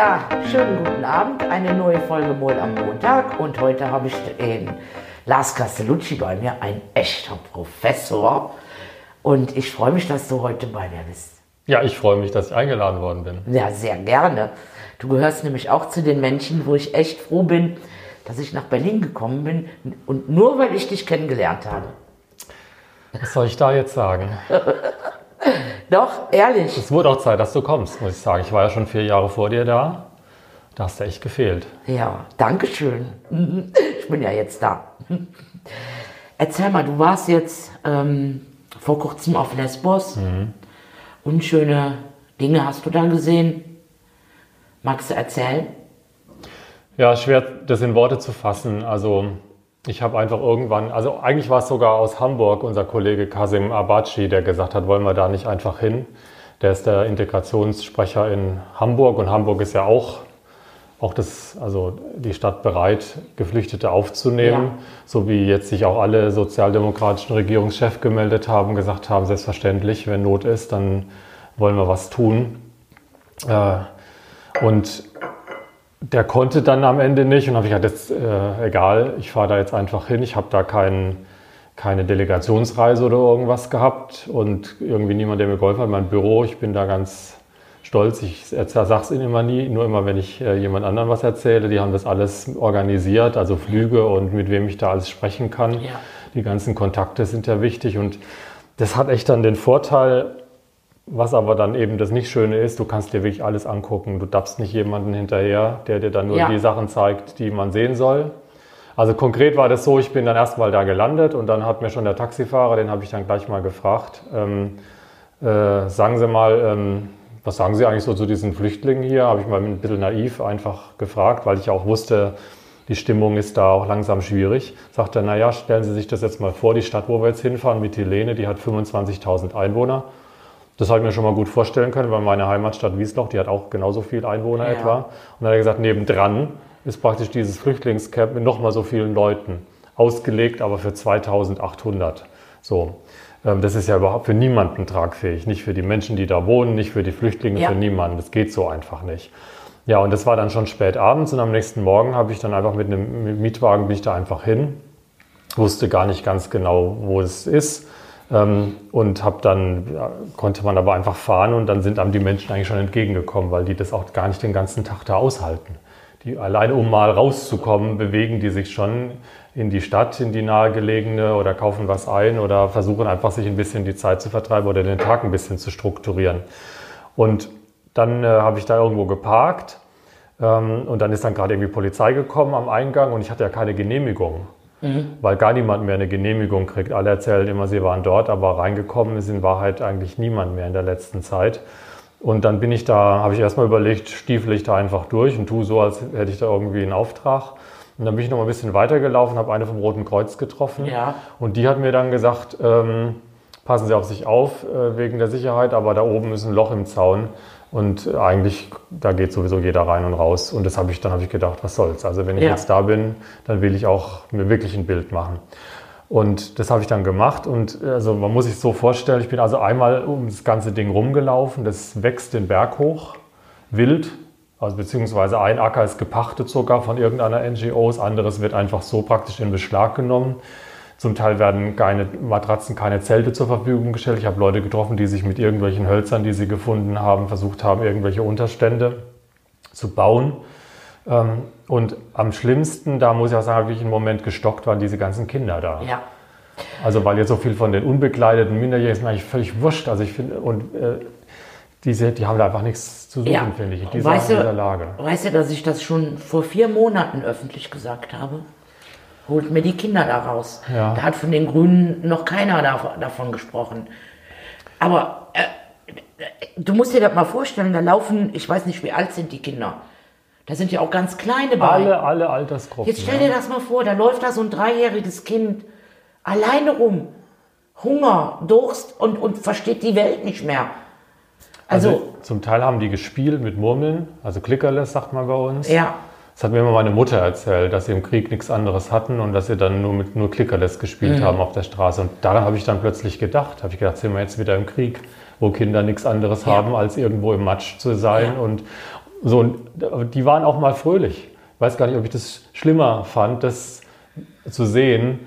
Ja, schönen guten Abend. Eine neue Folge Moll am Montag. Und heute habe ich den Lars Castellucci bei mir, ein echter Professor. Und ich freue mich, dass du heute bei mir bist. Ja, ich freue mich, dass ich eingeladen worden bin. Ja, sehr gerne. Du gehörst nämlich auch zu den Menschen, wo ich echt froh bin, dass ich nach Berlin gekommen bin. Und nur weil ich dich kennengelernt habe. Was soll ich da jetzt sagen? Doch, ehrlich. Es wurde auch Zeit, dass du kommst, muss ich sagen. Ich war ja schon vier Jahre vor dir da. Da hast du echt gefehlt. Ja, danke schön. Ich bin ja jetzt da. Erzähl mal, du warst jetzt ähm, vor kurzem auf Lesbos. Mhm. Unschöne Dinge hast du da gesehen. Magst du erzählen? Ja, schwer das in Worte zu fassen. Also ich habe einfach irgendwann, also eigentlich war es sogar aus Hamburg unser Kollege Kasim Abaci, der gesagt hat, wollen wir da nicht einfach hin. Der ist der Integrationssprecher in Hamburg und Hamburg ist ja auch, auch das, also die Stadt bereit, Geflüchtete aufzunehmen, Ja. so wie jetzt sich auch alle sozialdemokratischen Regierungschefs gemeldet haben, gesagt haben, selbstverständlich, wenn Not ist, dann wollen wir was tun. Äh, und der konnte dann am Ende nicht und habe ich gesagt, jetzt, äh, egal, ich fahre da jetzt einfach hin. Ich habe da kein, keine Delegationsreise oder irgendwas gehabt und irgendwie niemand, der mir geholfen hat. Mein Büro, ich bin da ganz stolz. Ich sage es ihnen immer nie, nur immer, wenn ich äh, jemand anderen was erzähle. Die haben das alles organisiert, also Flüge und mit wem ich da alles sprechen kann. Ja. Die ganzen Kontakte sind ja wichtig und das hat echt dann den Vorteil, was aber dann eben das nicht Schöne ist, du kannst dir wirklich alles angucken. Du dappst nicht jemanden hinterher, der dir dann nur Ja. die Sachen zeigt, die man sehen soll. Also konkret war das so, ich bin dann erstmal da gelandet und dann hat mir schon der Taxifahrer, den habe ich dann gleich mal gefragt, ähm, äh, sagen Sie mal, ähm, was sagen Sie eigentlich so zu diesen Flüchtlingen hier? Habe ich mal ein bisschen naiv einfach gefragt, weil ich auch wusste, die Stimmung ist da auch langsam schwierig. Sagt er, naja, stellen Sie sich das jetzt mal vor, die Stadt, wo wir jetzt hinfahren, Mytilene, die hat 25.000 Einwohner. Das habe ich mir schon mal gut vorstellen können, weil meine Heimatstadt Wiesloch, die hat auch genauso viele Einwohner Ja. etwa. Und dann hat er gesagt, nebendran ist praktisch dieses Flüchtlingscamp mit nochmal so vielen Leuten. Ausgelegt, aber für 2800. So. Ähm, Das ist ja überhaupt für niemanden tragfähig. Nicht für die Menschen, die da wohnen, nicht für die Flüchtlinge, Ja. für niemanden. Das geht so einfach nicht. Ja, und das war dann schon spät abends und am nächsten Morgen habe ich dann einfach mit einem Mietwagen bin ich da einfach hin. Wusste gar nicht ganz genau, wo es ist. Ähm, und habe dann, ja, konnte man aber einfach fahren und dann sind einem die Menschen eigentlich schon entgegengekommen, weil die das auch gar nicht den ganzen Tag da aushalten. Die alleine, um mal rauszukommen, bewegen die sich schon in die Stadt, in die nahegelegene oder kaufen was ein oder versuchen einfach sich ein bisschen die Zeit zu vertreiben oder den Tag ein bisschen zu strukturieren. Und dann äh, habe ich da irgendwo geparkt ähm, und dann ist dann gerade irgendwie Polizei gekommen am Eingang und ich hatte ja keine Genehmigung weil gar niemand mehr eine Genehmigung kriegt. Alle erzählen immer, sie waren dort, aber reingekommen ist in Wahrheit eigentlich niemand mehr in der letzten Zeit. Und dann bin ich da, habe ich erstmal überlegt, stiefel ich da einfach durch und tue so, als hätte ich da irgendwie einen Auftrag. Und dann bin ich noch mal ein bisschen weitergelaufen, habe eine vom Roten Kreuz getroffen. Ja. Und die hat mir dann gesagt, ähm, passen Sie auf sich auf äh, wegen der Sicherheit, aber da oben ist ein Loch im Zaun. Und eigentlich, da geht sowieso jeder rein und raus. Und das habe ich, dann habe ich gedacht, was soll's. Also wenn ich Ja. jetzt da bin, dann will ich auch mir wirklich ein Bild machen. Und das habe ich dann gemacht. Und also man muss sich so vorstellen, ich bin also einmal um das ganze Ding rumgelaufen. Das wächst den Berg hoch, wild. Also beziehungsweise ein Acker ist gepachtet sogar von irgendeiner NGO, das anderes wird einfach so praktisch in Beschlag genommen. Zum Teil werden keine Matratzen, keine Zelte zur Verfügung gestellt. Ich habe Leute getroffen, die sich mit irgendwelchen Hölzern, die sie gefunden haben, versucht haben, irgendwelche Unterstände zu bauen. Ähm, Und am schlimmsten, da muss ich auch sagen, habe ich einen Moment gestockt, waren diese ganzen Kinder da. Ja. Also weil jetzt so viel von den unbekleideten Minderjährigen ist mir eigentlich völlig wurscht. Also ich finde, und äh, diese, die haben da einfach nichts zu suchen, Ja. finde ich, in dieser, Weißt in du- dieser Lage. Weißt du, dass ich das schon vor vier Monaten öffentlich gesagt habe? Holt mir die Kinder da raus. Ja. Da hat von den Grünen noch keiner dav- davon gesprochen. Aber äh, du musst dir das mal vorstellen, da laufen, ich weiß nicht, wie alt sind die Kinder. Da sind ja auch ganz kleine bei. Alle, alle Altersgruppen. Jetzt stell dir das mal vor, da läuft da so ein dreijähriges Kind alleine rum. Hunger, Durst und, und versteht die Welt nicht mehr. Also, Also zum Teil haben die gespielt mit Murmeln, also Clickerless sagt man bei uns. ja, Das hat mir immer meine Mutter erzählt, dass sie im Krieg nichts anderes hatten und dass sie dann nur mit nur Clickerless gespielt haben auf der Straße. Und daran habe ich dann plötzlich gedacht. Habe ich gedacht, sind wir jetzt wieder im Krieg, wo Kinder nichts anderes Ja. haben, als irgendwo im Matsch zu sein. Ja. Und So, und die waren auch mal fröhlich. Ich weiß gar nicht, ob ich das schlimmer fand, das zu sehen,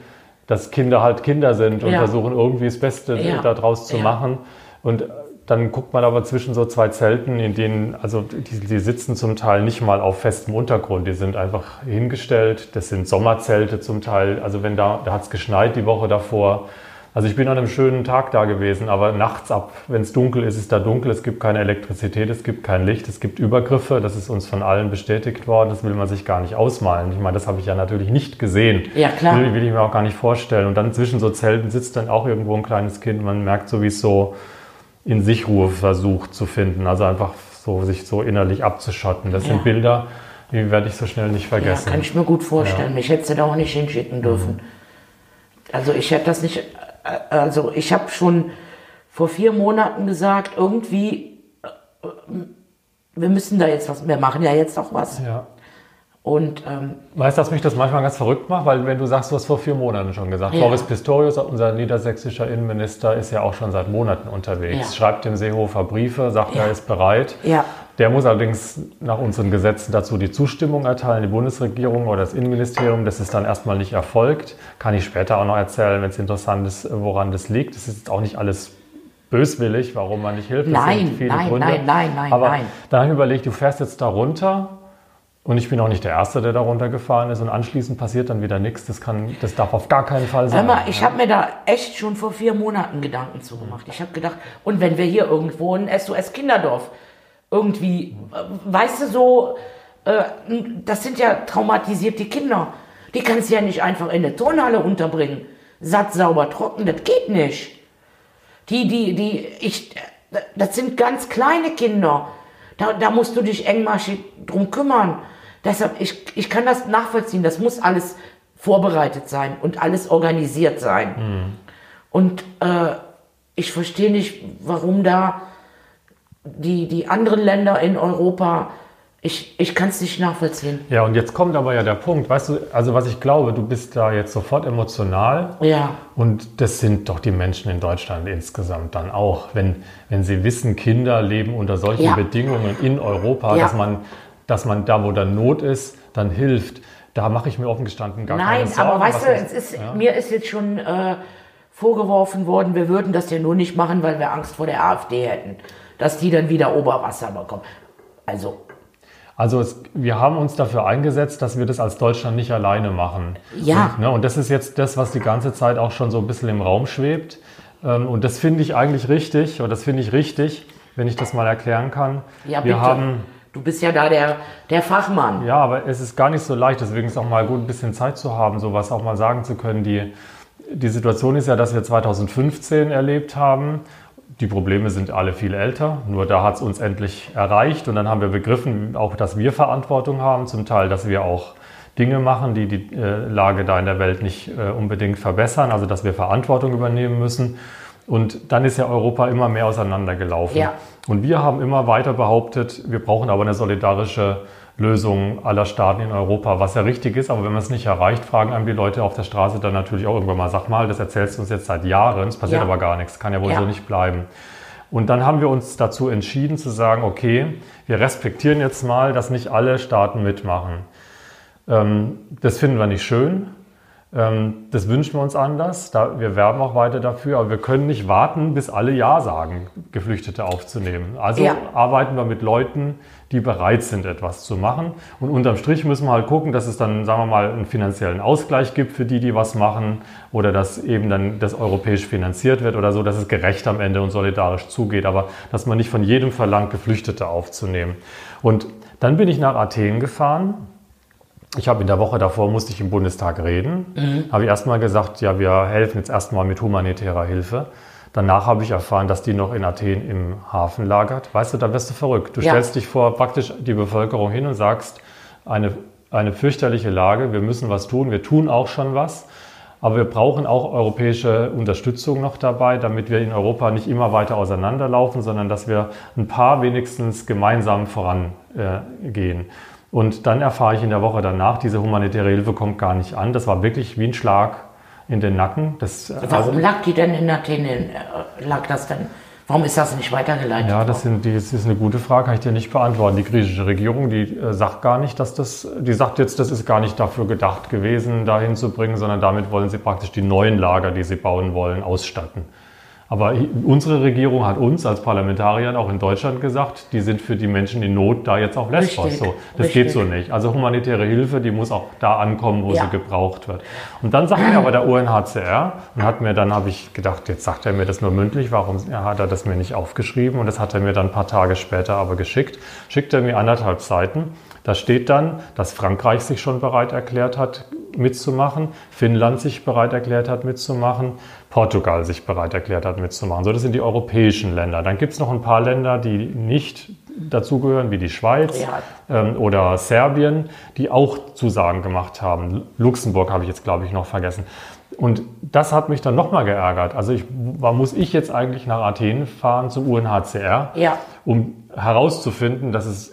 dass Kinder halt Kinder sind und Ja. versuchen irgendwie das Beste daraus zu machen. Und dann guckt man aber zwischen so zwei Zelten, in denen, also die, die sitzen zum Teil nicht mal auf festem Untergrund, die sind einfach hingestellt. Das sind Sommerzelte zum Teil. Also wenn da, da hat es geschneit die Woche davor. Also ich bin an einem schönen Tag da gewesen, aber nachts ab, wenn es dunkel ist, ist da dunkel, es gibt keine Elektrizität, es gibt kein Licht, es gibt Übergriffe, das ist uns von allen bestätigt worden, das will man sich gar nicht ausmalen. Ich meine, das habe ich ja natürlich nicht gesehen. Ja, klar. Will, will ich mir auch gar nicht vorstellen. Und dann zwischen so Zelten sitzt dann auch irgendwo ein kleines Kind, man merkt so, wie es so in sich Ruhe versucht zu finden, also einfach so sich so innerlich abzuschotten. Das Ja. sind Bilder, die werde ich so schnell nicht Ja, vergessen. kann ich mir gut vorstellen. Mich hätte sie da auch nicht hinschicken dürfen. Also ich hätte das nicht, also ich habe schon vor vier Monaten gesagt, irgendwie, äh, wir müssen da jetzt was, wir machen ja jetzt auch was. ja. Und ähm, Weißt du, dass mich das manchmal ganz verrückt macht? Weil wenn du sagst, du hast vor vier Monaten schon gesagt, Ja. Boris Pistorius, unser niedersächsischer Innenminister, ist ja auch schon seit Monaten unterwegs, Ja. schreibt dem Seehofer Briefe, sagt, Ja. er ist bereit. ja, Der muss allerdings nach unseren Gesetzen dazu die Zustimmung erteilen, die Bundesregierung oder das Innenministerium. Das ist dann erstmal nicht erfolgt. Kann ich später auch noch erzählen, wenn es interessant ist, woran das liegt. Das ist jetzt auch nicht alles böswillig, warum man nicht hilft. Nein, nein, nein, nein, nein, Aber nein. dann habe ich überlegt, du fährst jetzt da runter und ich bin auch nicht der Erste, der da runtergefahren ist und anschließend passiert dann wieder nichts. Das, kann, das darf auf gar keinen Fall sein. mal, ich habe mir da echt schon vor vier Monaten Gedanken zugemacht. Ich habe gedacht, und wenn wir hier irgendwo ein SOS-Kinderdorf irgendwie, äh, weißt du, so, äh, das sind ja traumatisierte Kinder. Die kannst du ja nicht einfach in eine Turnhalle unterbringen. Satt, sauber, trocken, das geht nicht. Die, die, die, ich, äh, das sind ganz kleine Kinder. Da, da musst du dich engmaschig drum kümmern. Deshalb, ich, ich kann das nachvollziehen. Das muss alles vorbereitet sein und alles organisiert sein. Und äh, ich verstehe nicht, warum da die, die anderen Länder in Europa, ich, ich kann es nicht nachvollziehen. Ja, und jetzt kommt aber ja der Punkt. Weißt du, also was ich glaube, du bist da jetzt sofort emotional. Ja, Und das sind doch die Menschen in Deutschland insgesamt dann auch. Wenn, wenn sie wissen, Kinder leben unter solchen Ja. Bedingungen in Europa, Ja. dass, man, dass man da, wo dann Not ist, dann hilft. Da mache ich mir offen gestanden gar keine Nein, Sorgen. aber weißt du, es ist, ja. mir ist jetzt schon äh, vorgeworfen worden, wir würden das ja nur nicht machen, weil wir Angst vor der AfD hätten, dass die dann wieder Oberwasser bekommen. Also, Also es, wir haben uns dafür eingesetzt, dass wir das als Deutschland nicht alleine machen. Ja. Und, ne, und das ist jetzt das, was die ganze Zeit auch schon so ein bisschen im Raum schwebt. Ähm, und das finde ich eigentlich richtig, oder das finde ich richtig, wenn ich das mal erklären kann. ja wir bitte. haben du bist ja da der, der Fachmann. Ja, aber es ist gar nicht so leicht, deswegen ist auch mal gut, ein bisschen Zeit zu haben, sowas auch mal sagen zu können. Die, die Situation ist ja, dass wir 2015 erlebt haben. Die Probleme sind alle viel älter, nur da hat es uns endlich erreicht und dann haben wir begriffen, auch dass wir Verantwortung haben, zum Teil, dass wir auch Dinge machen, die die äh, Lage da in der Welt nicht äh, unbedingt verbessern, also dass wir Verantwortung übernehmen müssen. Und dann ist ja Europa immer mehr auseinandergelaufen. Ja. Und wir haben immer weiter behauptet, wir brauchen aber eine solidarische Lösung aller Staaten in Europa, was ja richtig ist. Aber wenn man es nicht erreicht, fragen einem die Leute auf der Straße dann natürlich auch irgendwann mal, sag mal, das erzählst du uns jetzt seit Jahren, es passiert Ja. aber gar nichts, kann ja wohl Ja. so nicht bleiben. Und dann haben wir uns dazu entschieden zu sagen, okay, wir respektieren jetzt mal, dass nicht alle Staaten mitmachen. Ähm, das finden wir nicht schön. Ähm, das wünschen wir uns anders. Wir werben auch weiter dafür, aber wir können nicht warten, bis alle Ja sagen, Geflüchtete aufzunehmen. Also Ja. arbeiten wir mit Leuten, die bereit sind, etwas zu machen. Und unterm Strich müssen wir halt gucken, dass es dann, sagen wir mal, einen finanziellen Ausgleich gibt für die, die was machen oder dass eben dann das europäisch finanziert wird oder so, dass es gerecht am Ende und solidarisch zugeht. Aber dass man nicht von jedem verlangt, Geflüchtete aufzunehmen. Und dann bin ich nach Athen gefahren ich habe in der Woche davor, musste ich im Bundestag reden. Habe ich erstmal gesagt, ja, wir helfen jetzt erstmal mit humanitärer Hilfe. Danach habe ich erfahren, dass die noch in Athen im Hafen lagert. Weißt du, da wirst du verrückt. Du Ja. stellst dich vor praktisch die Bevölkerung hin und sagst, eine, eine fürchterliche Lage, wir müssen was tun, wir tun auch schon was. Aber wir brauchen auch europäische Unterstützung noch dabei, damit wir in Europa nicht immer weiter auseinanderlaufen, sondern dass wir ein paar wenigstens gemeinsam vorangehen. Äh. Und dann erfahre ich in der Woche danach, diese humanitäre Hilfe kommt gar nicht an. Das war wirklich wie ein Schlag in den Nacken. Das, Warum lag die denn in Athen? äh, Lag das denn? Warum ist das nicht weitergeleitet Ja, das, sind, das ist eine gute Frage, kann ich dir nicht beantworten. Die griechische Regierung, die äh, sagt gar nicht, dass das, die sagt jetzt, das ist gar nicht dafür gedacht gewesen, dahin zu bringen, sondern damit wollen sie praktisch die neuen Lager, die sie bauen wollen, ausstatten. Aber unsere Regierung hat uns als Parlamentariern auch in Deutschland gesagt, die sind für die Menschen in Not da jetzt auf Lesbos. Richtig, So, das richtig. geht so nicht. Also humanitäre Hilfe, die muss auch da ankommen, wo Ja. sie gebraucht wird. Und dann sagt mir aber der UNHCR und hat mir dann habe ich gedacht, jetzt sagt er mir das nur mündlich, warum hat er das mir nicht aufgeschrieben? Und das hat er mir dann ein paar Tage später aber geschickt. Schickt er mir anderthalb Seiten. Da steht dann, dass Frankreich sich schon bereit erklärt hat, mitzumachen, Finnland sich bereit erklärt hat, mitzumachen, Portugal sich bereit erklärt hat, mitzumachen. So, das sind die europäischen Länder. Dann gibt es noch ein paar Länder, die nicht dazugehören, wie die Schweiz Ja. ähm, oder Serbien, die auch Zusagen gemacht haben. Luxemburg habe ich jetzt, glaube ich, noch vergessen. Und das hat mich dann nochmal geärgert. Also ich, war- muss ich jetzt eigentlich nach Athen fahren zum UNHCR, Ja. um herauszufinden, dass es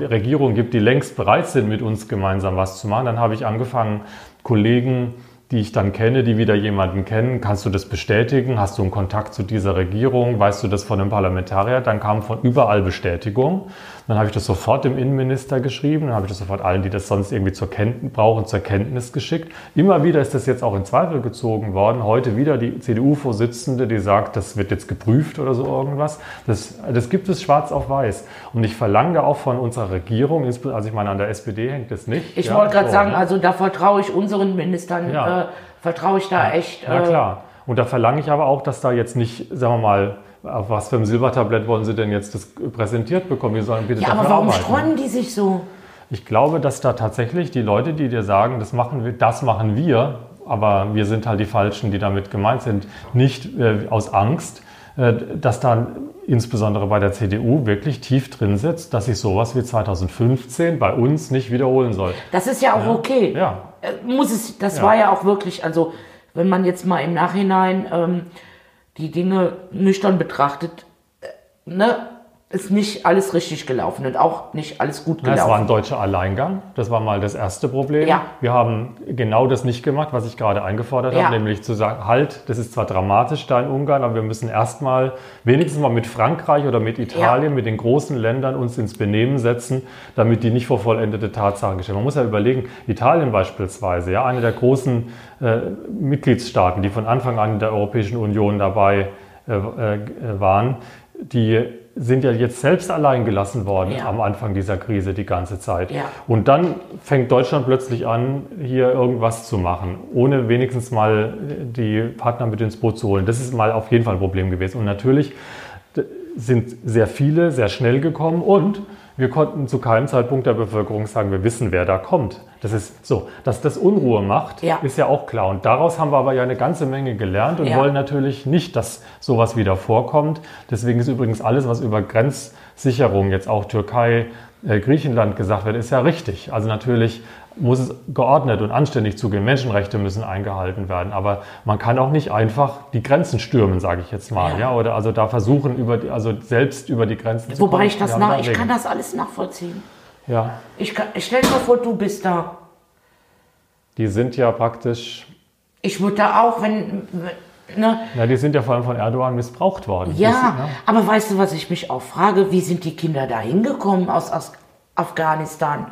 äh, Regierungen gibt, die längst bereit sind, mit uns gemeinsam was zu machen. Dann habe ich angefangen, Kollegen, die ich dann kenne, die wieder jemanden kennen, kannst du das bestätigen? Hast du einen Kontakt zu dieser Regierung? Weißt du das von einem Parlamentarier? Dann kam von überall Bestätigung. Dann habe ich das sofort dem Innenminister geschrieben, dann habe ich das sofort allen, die das sonst irgendwie zur Kenntnis brauchen, zur Kenntnis geschickt. Immer wieder ist das jetzt auch in Zweifel gezogen worden. Heute wieder die CDU-Vorsitzende, die sagt, das wird jetzt geprüft oder so irgendwas. Das, das gibt es schwarz auf weiß. Und ich verlange auch von unserer Regierung, also ich meine, an der SPD hängt es nicht. Ich Ja, wollte gerade so, sagen, ne? also da vertraue ich unseren Ministern, Ja. äh, vertraue ich da echt. Na äh, klar. Und da verlange ich aber auch, dass da jetzt nicht, sagen wir mal, auf was für ein Silbertablett wollen Sie denn jetzt das präsentiert bekommen? Wir sollen bitte Ja, aber warum arbeiten. streuen die sich so? Ich glaube, dass da tatsächlich die Leute, die dir sagen, das machen wir, das machen wir, aber wir sind halt die Falschen, die damit gemeint sind, nicht äh, aus Angst, äh, dass da insbesondere bei der CDU wirklich tief drin sitzt, dass sich sowas wie 2015 bei uns nicht wiederholen soll. Das ist ja auch okay. Ja. Äh, Muss es, das Ja. war ja auch wirklich, also wenn man jetzt mal im Nachhinein ähm, die Dinge nüchtern betrachtet, äh, ne, ist nicht alles richtig gelaufen und auch nicht alles gut Ja, es war ein gelaufen. deutscher Alleingang. Das war mal das erste Problem. Ja. Wir haben genau das nicht gemacht, was ich gerade eingefordert Ja. habe, nämlich zu sagen, halt, das ist zwar dramatisch da in Ungarn, aber wir müssen erstmal wenigstens mal mit Frankreich oder mit Italien, mit den großen Ländern uns ins Benehmen setzen, damit die nicht vor vollendete Tatsachen gestellt. Man muss ja überlegen, Italien beispielsweise, ja, eine der großen äh, Mitgliedstaaten, die von Anfang an in der Europäischen Union dabei äh, äh, waren, die sind ja jetzt selbst allein gelassen worden Ja. am Anfang dieser Krise die ganze Zeit. Ja. Und dann fängt Deutschland plötzlich an, hier irgendwas zu machen, ohne wenigstens mal die Partner mit ins Boot zu holen. Das ist mal auf jeden Fall ein Problem gewesen. Und natürlich sind sehr viele sehr schnell gekommen und wir konnten zu keinem Zeitpunkt der Bevölkerung sagen, wir wissen, wer da kommt. Das ist so, dass das Unruhe macht, Ja. ist ja auch klar. Und daraus haben wir aber ja eine ganze Menge gelernt und Ja. wollen natürlich nicht, dass sowas wieder vorkommt. Deswegen ist übrigens alles, was über Grenzsicherung, jetzt auch Türkei, äh, Griechenland gesagt wird, ist ja richtig. Also natürlich muss es geordnet und anständig zugehen. Menschenrechte müssen eingehalten werden. Aber man kann auch nicht einfach die Grenzen stürmen, sage ich jetzt mal. Ja. Ja. Oder also da versuchen, über die, also selbst über die Grenzen zu kommen. Wobei ich das nach, ich kann das alles nachvollziehen. Ja, Ich, kann, ich stell dir mal vor, du bist da. die sind ja praktisch, Ich würde da auch, wenn, ne, na, die sind ja vor allem von Erdogan missbraucht worden. ja, Das- ne? aber weißt du, was ich mich auch frage? Wie sind die Kinder da hingekommen aus, aus Afghanistan?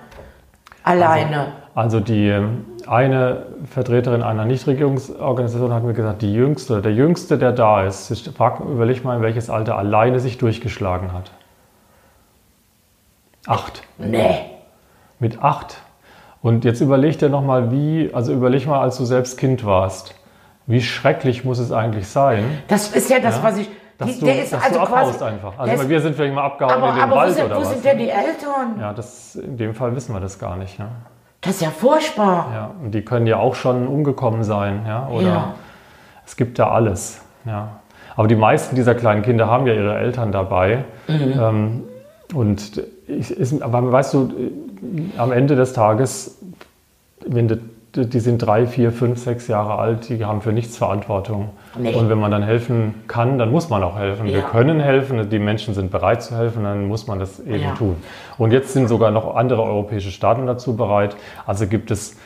Alleine. Also die ähm, eine Vertreterin einer Nichtregierungsorganisation hat mir gesagt, die jüngste, der jüngste, der da ist, ich frag, überleg mal, in welches Alter alleine sich durchgeschlagen hat. Acht. nee. Mit acht. Und jetzt überleg dir nochmal, wie, also überleg mal, als du selbst Kind warst, wie schrecklich muss es eigentlich sein, Das ist ja das, Ja, was ich. Dass du, der ist dass also du abhaust quasi. einfach. Also wir sind vielleicht mal abgehauen aber in den aber wo, Wald sind, oder wo was. sind denn die Eltern? Ja, das, in dem Fall wissen wir das gar nicht. Ne? Das ist ja furchtbar. Ja, und die können ja auch schon umgekommen sein, ja, oder Ja. es gibt da alles, ja. Aber die meisten dieser kleinen Kinder haben ja ihre Eltern dabei. Mhm. Ähm, und ich, ist, aber weißt du, am Ende des Tages, wenn die, die sind drei, vier, fünf, sechs Jahre alt, die haben für nichts Verantwortung. Nee. Und wenn man dann helfen kann, dann muss man auch helfen. Wir Ja. können helfen, die Menschen sind bereit zu helfen, dann muss man das eben Ja. tun. Und jetzt sind sogar noch andere europäische Staaten dazu bereit. Also gibt es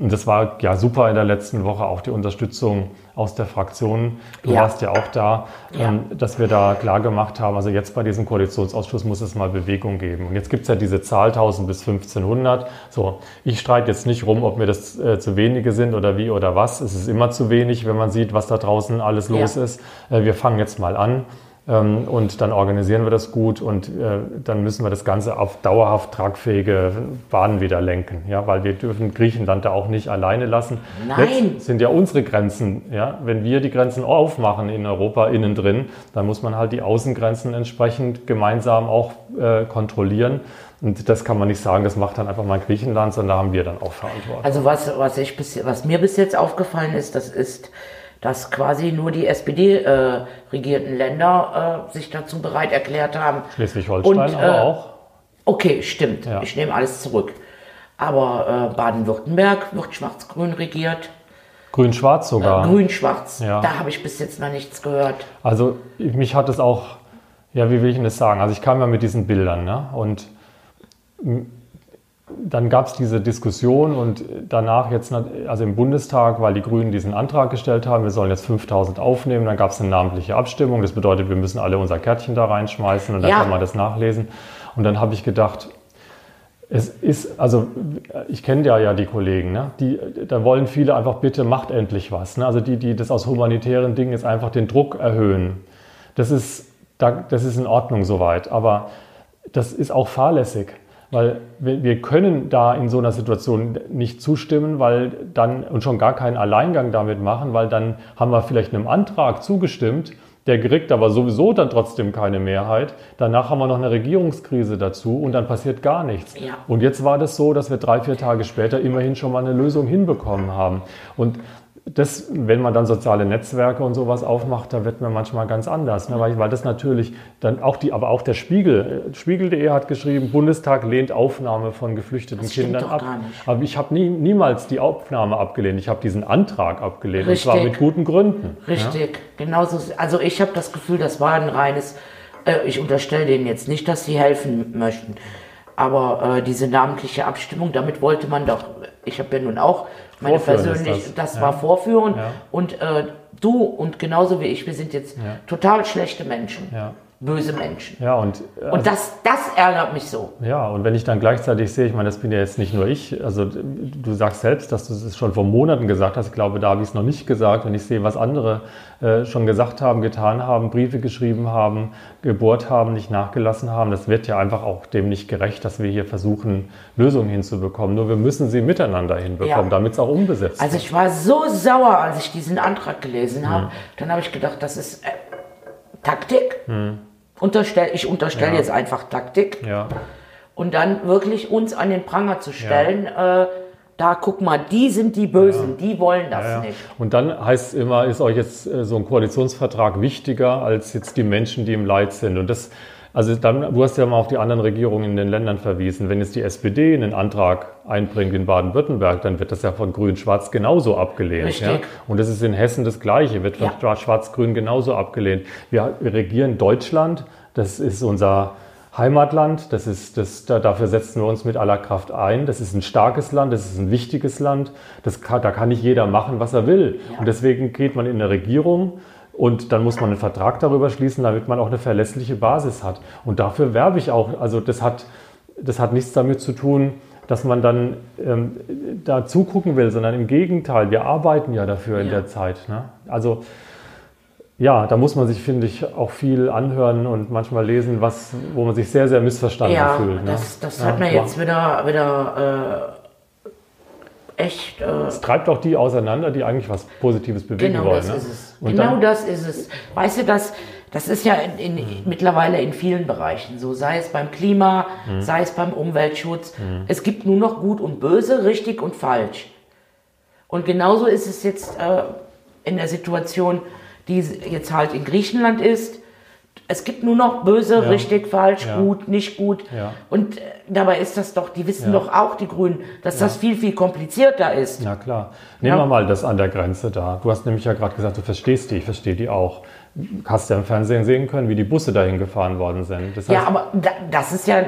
das war ja super in der letzten Woche, auch die Unterstützung aus der Fraktion. Du Ja. warst ja auch da, Ja. ähm, dass wir da klar gemacht haben, also jetzt bei diesem Koalitionsausschuss muss es mal Bewegung geben. Und jetzt gibt es ja diese Zahl 1000 bis 1500. So, ich streite jetzt nicht rum, ob mir das äh, zu wenige sind oder wie oder was. Es ist immer zu wenig, wenn man sieht, was da draußen alles Ja. los ist. Äh, wir fangen jetzt mal an. Ähm, Und dann organisieren wir das gut und äh, dann müssen wir das Ganze auf dauerhaft tragfähige Bahnen wieder lenken. Ja, weil wir dürfen Griechenland da auch nicht alleine lassen. Nein. Jetzt sind ja unsere Grenzen. Ja, wenn wir die Grenzen aufmachen in Europa innen drin, dann muss man halt die Außengrenzen entsprechend gemeinsam auch äh, kontrollieren. Und das kann man nicht sagen, das macht dann einfach mal Griechenland, sondern da haben wir dann auch Verantwortung. Also was, was, ich bis, was mir bis jetzt aufgefallen ist, das ist, dass quasi nur die SPD-regierten Länder äh, sich dazu bereit erklärt haben. Schleswig-Holstein Und, aber äh, auch. Okay, stimmt. Ja. Ich nehme alles zurück. Aber äh, Baden-Württemberg wird schwarz-grün regiert. Grün-Schwarz sogar. Grün-schwarz. Ja. Da habe ich bis jetzt noch nichts gehört. Also mich hat es auch, ja, wie will ich denn das sagen? Also ich kam ja mit diesen Bildern ne? und dann gab es diese Diskussion und danach jetzt, also im Bundestag, weil die Grünen diesen Antrag gestellt haben, wir sollen jetzt 5000 aufnehmen, dann gab es eine namentliche Abstimmung. Das bedeutet, wir müssen alle unser Kärtchen da reinschmeißen und dann Ja. kann man das nachlesen. Und dann habe ich gedacht, es ist, also ich kenne ja ja die Kollegen, ne? die, da wollen viele einfach bitte macht endlich was. Ne? Also die, die das aus humanitären Dingen jetzt einfach den Druck erhöhen. Das ist, da, das ist in Ordnung soweit, aber das ist auch fahrlässig. Weil wir, können da in so einer Situation nicht zustimmen, weil dann und schon gar keinen Alleingang damit machen, weil dann haben wir vielleicht einem Antrag zugestimmt, der kriegt aber sowieso dann trotzdem keine Mehrheit. Danach haben wir noch eine Regierungskrise dazu und dann passiert gar nichts. Ja. Und jetzt war das so, dass wir drei, vier Tage später immerhin schon mal eine Lösung hinbekommen haben. Und das, wenn man dann soziale Netzwerke und sowas aufmacht, da wird man manchmal ganz anders, ne? weil, weil das natürlich dann auch die, aber auch der Spiegel, äh, Spiegel.de hat geschrieben, Bundestag lehnt Aufnahme von geflüchteten Das Kindern ab. Aber ich habe nie, niemals die Aufnahme abgelehnt, ich habe diesen Antrag abgelehnt und zwar Richtig. mit guten Gründen. Richtig, genauso. Also ich habe das Gefühl, das war ein reines, äh, ich unterstelle denen jetzt nicht, dass sie helfen möchten, aber äh, diese namentliche Abstimmung, damit wollte man doch, ich habe ja nun auch meine persönlich, das, das, ja. war Vorführen Ja. und äh, du und genauso wie ich, wir sind jetzt total schlechte Menschen. Böse Menschen. Ja, und, äh, Und das, das ärgert mich so. Ja, und wenn ich dann gleichzeitig sehe, ich meine, das bin ja jetzt nicht nur ich, also du sagst selbst, dass du es schon vor Monaten gesagt hast, ich glaube, da habe ich es noch nicht gesagt, wenn ich sehe, was andere äh, schon gesagt haben, getan haben, Briefe geschrieben haben, gebohrt haben, nicht nachgelassen haben, das wird ja einfach auch dem nicht gerecht, dass wir hier versuchen, Lösungen hinzubekommen. Nur wir müssen sie miteinander hinbekommen, Ja. damit es auch umgesetzt Also wird. ich war so sauer, als ich diesen Antrag gelesen habe. Dann habe ich gedacht, das ist äh, Taktik. Unterstell, ich unterstelle. Ja. jetzt einfach Taktik. Ja, Und dann wirklich uns an den Pranger zu stellen, äh, da guck mal, die sind die Bösen, die wollen das ja. nicht. Und dann heißt es immer, ist euch jetzt äh, so ein Koalitionsvertrag wichtiger als jetzt die Menschen, die im Leid sind. Und das, also dann, du hast ja mal auf die anderen Regierungen in den Ländern verwiesen. Wenn jetzt die SPD einen Antrag einbringt in Baden-Württemberg, dann wird das ja von Grün-Schwarz genauso abgelehnt. Richtig. Ja? Und das ist in Hessen das Gleiche, wird von Ja. Schwarz-Grün genauso abgelehnt. Wir, wir regieren Deutschland, das ist unser Heimatland, das ist, das, da, dafür setzen wir uns mit aller Kraft ein. Das ist ein starkes Land, das ist ein wichtiges Land. Das kann, da kann nicht jeder machen, was er will. Ja. Und deswegen geht man in eine Regierung und dann muss man einen Vertrag darüber schließen, damit man auch eine verlässliche Basis hat. Und dafür werbe ich auch. Also das hat, das hat nichts damit zu tun, dass man dann ähm, da zugucken will, sondern im Gegenteil, wir arbeiten ja dafür in Ja. der Zeit. Ne? Also ja, da muss man sich, finde ich, auch viel anhören und manchmal lesen, was, wo man sich sehr, sehr missverstanden Ja, fühlt. Ne? das, das Ja, hat mir jetzt wieder, wieder äh, echt. Äh, Es treibt auch die auseinander, die eigentlich was Positives bewegen Genau wollen. das ne? ist es. Genau dann, Mhm. das ist es. Weißt du, das, das ist ja in, in, mittlerweile in vielen Bereichen so. Sei es beim Klima, Mhm. sei es beim Umweltschutz. Es gibt nur noch gut und böse, richtig und falsch. Und genauso ist es jetzt äh, in der Situation, die jetzt halt in Griechenland ist. Es gibt nur noch böse, Ja. richtig, falsch, Ja. gut, nicht gut. Ja. Und dabei ist das doch, die wissen Ja. doch auch, die Grünen, dass das viel, viel komplizierter ist. Na klar. Nehmen Ja. wir mal das an der Grenze da. Du hast nämlich ja gerade gesagt, du verstehst die, ich verstehe die auch. Hast ja im Fernsehen sehen können, wie die Busse dahin gefahren worden sind. Das Ja, heißt, aber da, das ist ja,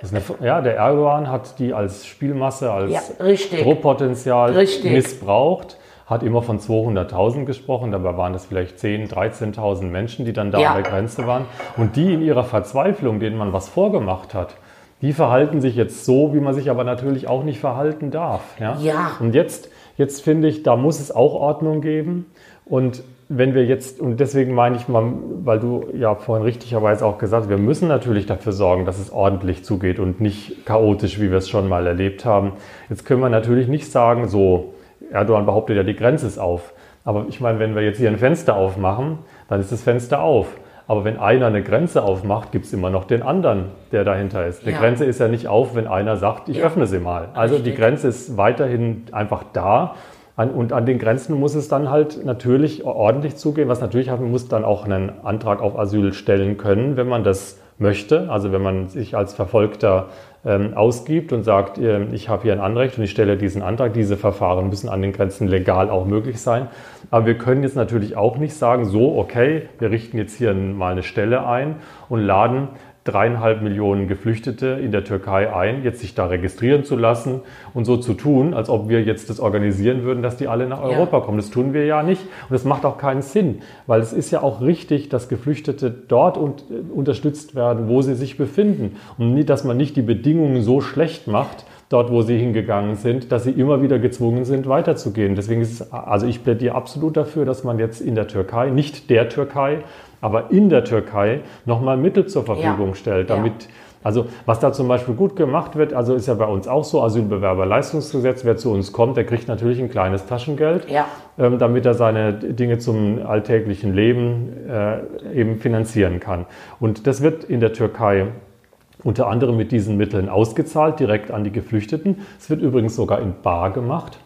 das ist eine, ja, der Erdogan hat die als Spielmasse, als Ja, richtig. Druckpotenzial Richtig. missbraucht, hat immer von 200.000 gesprochen, dabei waren das vielleicht 10.000, 13.000 Menschen, die dann da Ja. an der Grenze waren. Und die in ihrer Verzweiflung, denen man was vorgemacht hat, die verhalten sich jetzt so, wie man sich aber natürlich auch nicht verhalten darf. Ja. Ja. Und jetzt, jetzt finde ich, da muss es auch Ordnung geben. Und wenn wir jetzt, und deswegen meine ich mal, weil du ja vorhin richtigerweise auch gesagt hast, wir müssen natürlich dafür sorgen, dass es ordentlich zugeht und nicht chaotisch, wie wir es schon mal erlebt haben. Jetzt können wir natürlich nicht sagen, so, Erdogan behauptet ja, die Grenze ist auf. Aber ich meine, wenn wir jetzt hier ein Fenster aufmachen, dann ist das Fenster auf. Aber wenn einer eine Grenze aufmacht, gibt es immer noch den anderen, der dahinter ist. Die Ja. Grenze ist ja nicht auf, wenn einer sagt, ich Ja. öffne sie mal. Also die Richtig. Grenze ist weiterhin einfach da. Und an den Grenzen muss es dann halt natürlich ordentlich zugehen. Was natürlich hat, man muss dann auch einen Antrag auf Asyl stellen können, wenn man das möchte. Also wenn man sich als Verfolgter ausgibt und sagt, ähm, ich habe hier ein Anrecht und ich stelle diesen Antrag. Diese Verfahren müssen an den Grenzen legal auch möglich sein. Aber wir können jetzt natürlich auch nicht sagen, so, okay, wir richten jetzt hier mal eine Stelle ein und laden dreieinhalb Millionen Geflüchtete in der Türkei ein, jetzt sich da registrieren zu lassen und so zu tun, als ob wir jetzt das organisieren würden, dass die alle nach Europa kommen. Das tun wir ja nicht und das macht auch keinen Sinn, weil es ist ja auch richtig, dass Geflüchtete dort und, äh, unterstützt werden, wo sie sich befinden und nicht, dass man nicht die Bedingungen so schlecht macht, dort, wo sie hingegangen sind, dass sie immer wieder gezwungen sind, weiterzugehen. Deswegen ist es, also ich plädiere absolut dafür, dass man jetzt in der Türkei, nicht der Türkei, aber in der Türkei nochmal Mittel zur Verfügung Ja. stellt, Ja. damit also was da zum Beispiel gut gemacht wird, also ist ja bei uns auch so, Asylbewerberleistungsgesetz, wer zu uns kommt, der kriegt natürlich ein kleines Taschengeld, Ja. ähm, damit er seine Dinge zum alltäglichen Leben äh, eben finanzieren kann. Und das wird in der Türkei unter anderem mit diesen Mitteln ausgezahlt, direkt an die Geflüchteten. Es wird übrigens sogar in Bar gemacht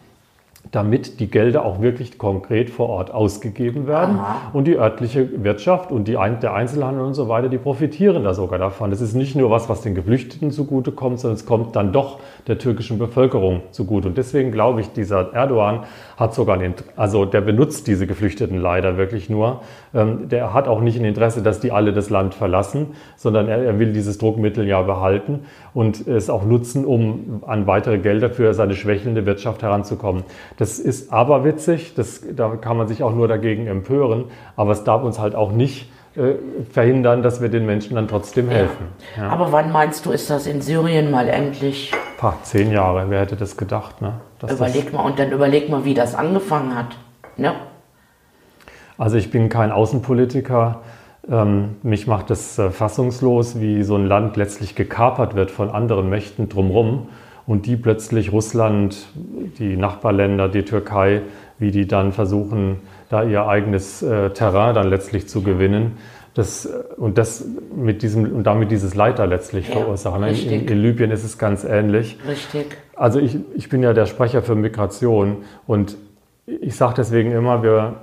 damit die Gelder auch wirklich konkret vor Ort ausgegeben werden. Aha. Und die örtliche Wirtschaft und die, der Einzelhandel und so weiter, die profitieren da sogar davon. Das ist nicht nur was, was den Geflüchteten zugutekommt, sondern es kommt dann doch der türkischen Bevölkerung zugute. Und deswegen glaube ich, dieser Erdogan hat sogar Int- also der benutzt diese Geflüchteten leider wirklich nur. Ähm, der hat auch nicht ein Interesse, dass die alle das Land verlassen, sondern er, er will dieses Druckmittel ja behalten und es auch nutzen, um an weitere Gelder für seine schwächelnde Wirtschaft heranzukommen. Das ist aberwitzig, das, da kann man sich auch nur dagegen empören, aber es darf uns halt auch nicht verhindern, dass wir den Menschen dann trotzdem helfen. Ja. Aber wann meinst du, ist das in Syrien mal endlich? Pah, zehn Jahre, wer hätte das gedacht? Ne? Dass das, Überleg mal und dann überleg mal, wie das angefangen hat. Ne? also ich bin kein Außenpolitiker. Ähm, mich macht es äh, fassungslos, wie so ein Land letztlich gekapert wird von anderen Mächten drumherum und die plötzlich Russland, die Nachbarländer, die Türkei, wie die dann versuchen, da ihr eigenes äh, Terrain dann letztlich zu gewinnen. Das, äh, und das mit diesem und damit dieses Leiter letztlich Ja, verursachen. In, in, Libyen ist es ganz ähnlich. Richtig. Also ich, ich bin ja der Sprecher für Migration und ich sage deswegen immer, wir,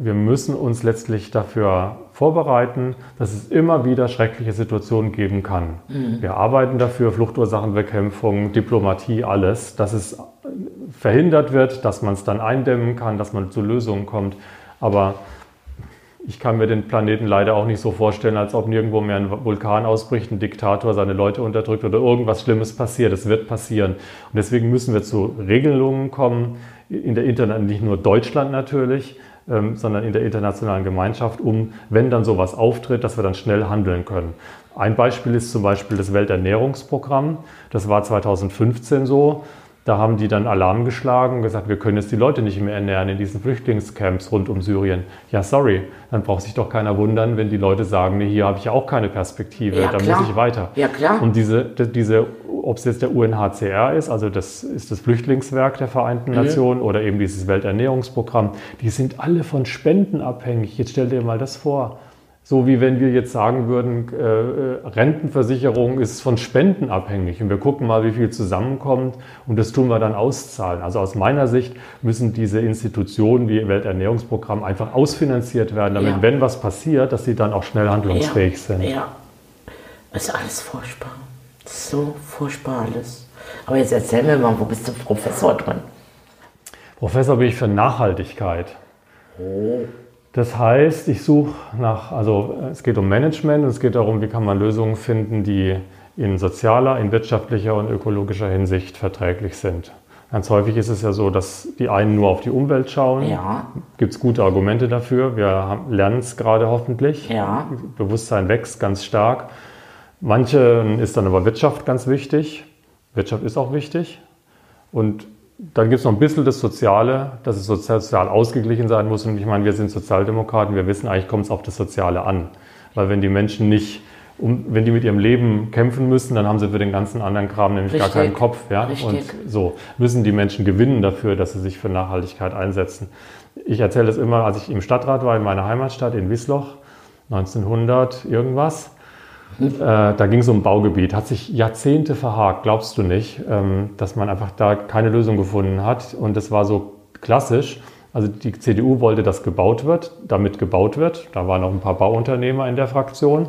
wir müssen uns letztlich dafür vorbereiten, dass es immer wieder schreckliche Situationen geben kann. Wir arbeiten dafür, Fluchtursachenbekämpfung, Diplomatie, alles, dass es verhindert wird, dass man es dann eindämmen kann, dass man zu Lösungen kommt. Aber ich kann mir den Planeten leider auch nicht so vorstellen, als ob nirgendwo mehr ein Vulkan ausbricht, ein Diktator seine Leute unterdrückt oder irgendwas Schlimmes passiert. Es wird passieren. Und deswegen müssen wir zu Regelungen kommen, in der Internet, nicht nur Deutschland natürlich, ähm, sondern in der internationalen Gemeinschaft, um, wenn dann sowas auftritt, dass wir dann schnell handeln können. Ein Beispiel ist zum Beispiel das Welternährungsprogramm. Das war 2015 so. Da haben die dann Alarm geschlagen und gesagt, wir können jetzt die Leute nicht mehr ernähren in diesen Flüchtlingscamps rund um Syrien. Ja, sorry, dann braucht sich doch keiner wundern, wenn die Leute sagen, nee, hier habe ich ja auch keine Perspektive, Ja, da klar. muss ich weiter. Ja, klar. Und diese, die- diese, ob es jetzt der UNHCR ist, also das ist das Flüchtlingswerk der Vereinten Nationen oder eben dieses Welternährungsprogramm, die sind alle von Spenden abhängig. Jetzt stell dir mal das vor. So wie wenn wir jetzt sagen würden, äh, äh, Rentenversicherung ist von Spenden abhängig und wir gucken mal, wie viel zusammenkommt und das tun wir dann auszahlen. Also aus meiner Sicht müssen diese Institutionen wie Welternährungsprogramm einfach ausfinanziert werden, damit, ja. wenn was passiert, dass sie dann auch schnell handlungsfähig ja. sind. Ja, ist alles furchtbar. So furchtbar alles. Aber jetzt erzähl mir mal, wo bist du Professor drin? Professor bin ich für Nachhaltigkeit. Oh. Das heißt, ich suche nach, also es geht um Management und es geht darum, wie kann man Lösungen finden, die in sozialer, in wirtschaftlicher und ökologischer Hinsicht verträglich sind. Ganz häufig ist es ja so, dass die einen nur auf die Umwelt schauen. Ja. Gibt es gute Argumente dafür. Wir lernen es gerade hoffentlich. Ja. Bewusstsein wächst ganz stark. Manchen ist dann aber Wirtschaft ganz wichtig. Wirtschaft ist auch wichtig. Und dann gibt es noch ein bisschen das Soziale, dass es sozial ausgeglichen sein muss. Und ich meine, wir sind Sozialdemokraten, wir wissen, eigentlich kommt es auf das Soziale an. Weil wenn die Menschen nicht, um, wenn die mit ihrem Leben kämpfen müssen, dann haben sie für den ganzen anderen Kram nämlich Richtig. gar keinen Kopf. Ja? Und so müssen die Menschen gewinnen dafür, dass sie sich für Nachhaltigkeit einsetzen. Ich erzähle das immer, als ich im Stadtrat war, in meiner Heimatstadt in Wiesloch, 1900 irgendwas. Äh, da ging es um Baugebiet, hat sich Jahrzehnte verhakt, glaubst du nicht, ähm, dass man einfach da keine Lösung gefunden hat. Und das war so klassisch. Also die CDU wollte, dass gebaut wird, damit gebaut wird. Da waren auch ein paar Bauunternehmer in der Fraktion.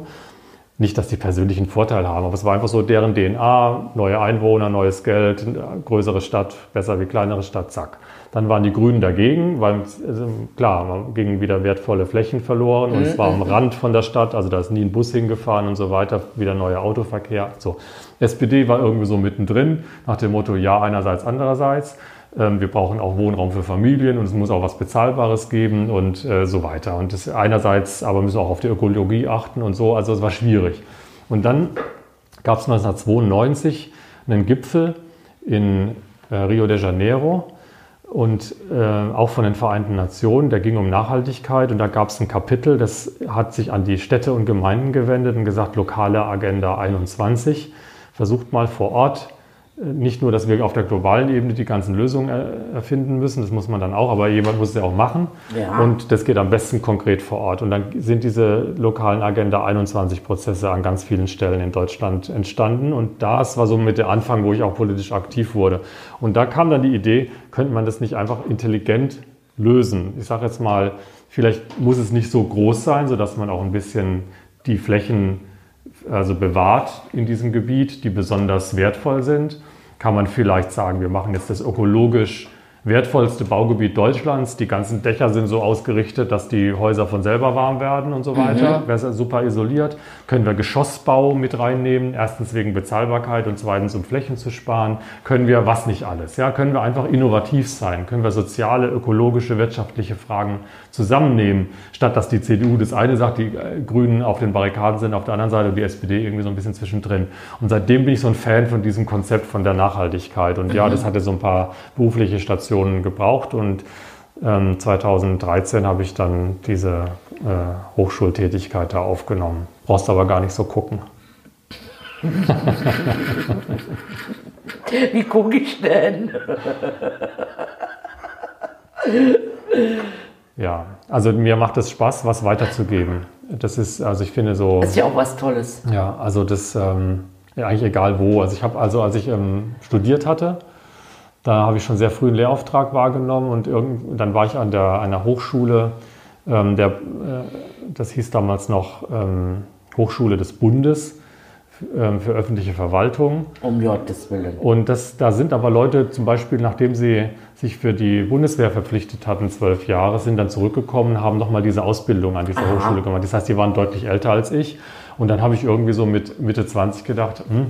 Nicht, dass die persönlichen Vorteile haben, aber es war einfach so deren DNA, neue Einwohner, neues Geld, größere Stadt, besser wie kleinere Stadt, zack. Dann waren die Grünen dagegen, weil also klar, man gingen wieder wertvolle Flächen verloren und es war am Rand von der Stadt, also da ist nie ein Bus hingefahren und so weiter, wieder neuer Autoverkehr. So. SPD war irgendwie so mittendrin, nach dem Motto, ja, einerseits, andererseits. Ähm, wir brauchen auch Wohnraum für Familien und es muss auch was Bezahlbares geben und äh, so weiter. Und das einerseits, aber müssen auch auf die Ökologie achten und so. Also es war schwierig. Und dann gab es 1992 einen Gipfel in äh, Rio de Janeiro und äh, auch von den Vereinten Nationen, der ging um Nachhaltigkeit und da gab es ein Kapitel, das hat sich an die Städte und Gemeinden gewendet und gesagt, lokale Agenda 21, versucht mal vor Ort nicht nur, dass wir auf der globalen Ebene die ganzen Lösungen erfinden müssen, das muss man dann auch, aber jemand muss es ja auch machen. Ja. Und das geht am besten konkret vor Ort. Und dann sind diese lokalen Agenda 21 Prozesse an ganz vielen Stellen in Deutschland entstanden. Und das war so mit der Anfang, wo ich auch politisch aktiv wurde. Und da kam dann die Idee, könnte man das nicht einfach intelligent lösen? Ich sage jetzt mal, vielleicht muss es nicht so groß sein, sodass man auch ein bisschen die Flächen also bewahrt in diesem Gebiet, die besonders wertvoll sind. Kann man vielleicht sagen, wir machen jetzt das ökologisch wertvollste Baugebiet Deutschlands. Die ganzen Dächer sind so ausgerichtet, dass die Häuser von selber warm werden und so weiter. Mhm. Wäre super isoliert. Können wir Geschossbau mit reinnehmen? Erstens wegen Bezahlbarkeit und zweitens um Flächen zu sparen. Können wir was nicht alles? Ja, können wir einfach innovativ sein? Können wir soziale, ökologische, wirtschaftliche Fragen zusammennehmen, statt dass die CDU das eine sagt, die äh, Grünen auf den Barrikaden sind, auf der anderen Seite und die SPD irgendwie so ein bisschen zwischendrin. Und seitdem bin ich so ein Fan von diesem Konzept von der Nachhaltigkeit. Und ja, mhm. das hatte so ein paar berufliche Stationen Stationen gebraucht und ähm, 2013 habe ich dann diese äh, Hochschultätigkeit da aufgenommen. Brauchst aber gar nicht so gucken. Wie gucke ich denn? ja, also mir macht es Spaß, was weiterzugeben. Das ist, also ich finde so. Das ist ja auch was Tolles. Ja, also das, ähm, ja, eigentlich egal wo. Also ich habe, also als ich ähm, studiert hatte, da habe ich schon sehr früh einen Lehrauftrag wahrgenommen und irgend, dann war ich an der, einer Hochschule, ähm, der, äh, das hieß damals noch ähm, Hochschule des Bundes ähm, für öffentliche Verwaltung. Um Gottes Willen. Und das, da sind aber Leute zum Beispiel, nachdem sie sich für die Bundeswehr verpflichtet hatten, zwölf Jahre, sind dann zurückgekommen, haben nochmal diese Ausbildung an dieser Aha. Hochschule gemacht. Das heißt, die waren deutlich älter als ich. Und dann habe ich irgendwie so mit Mitte 20 gedacht, hm,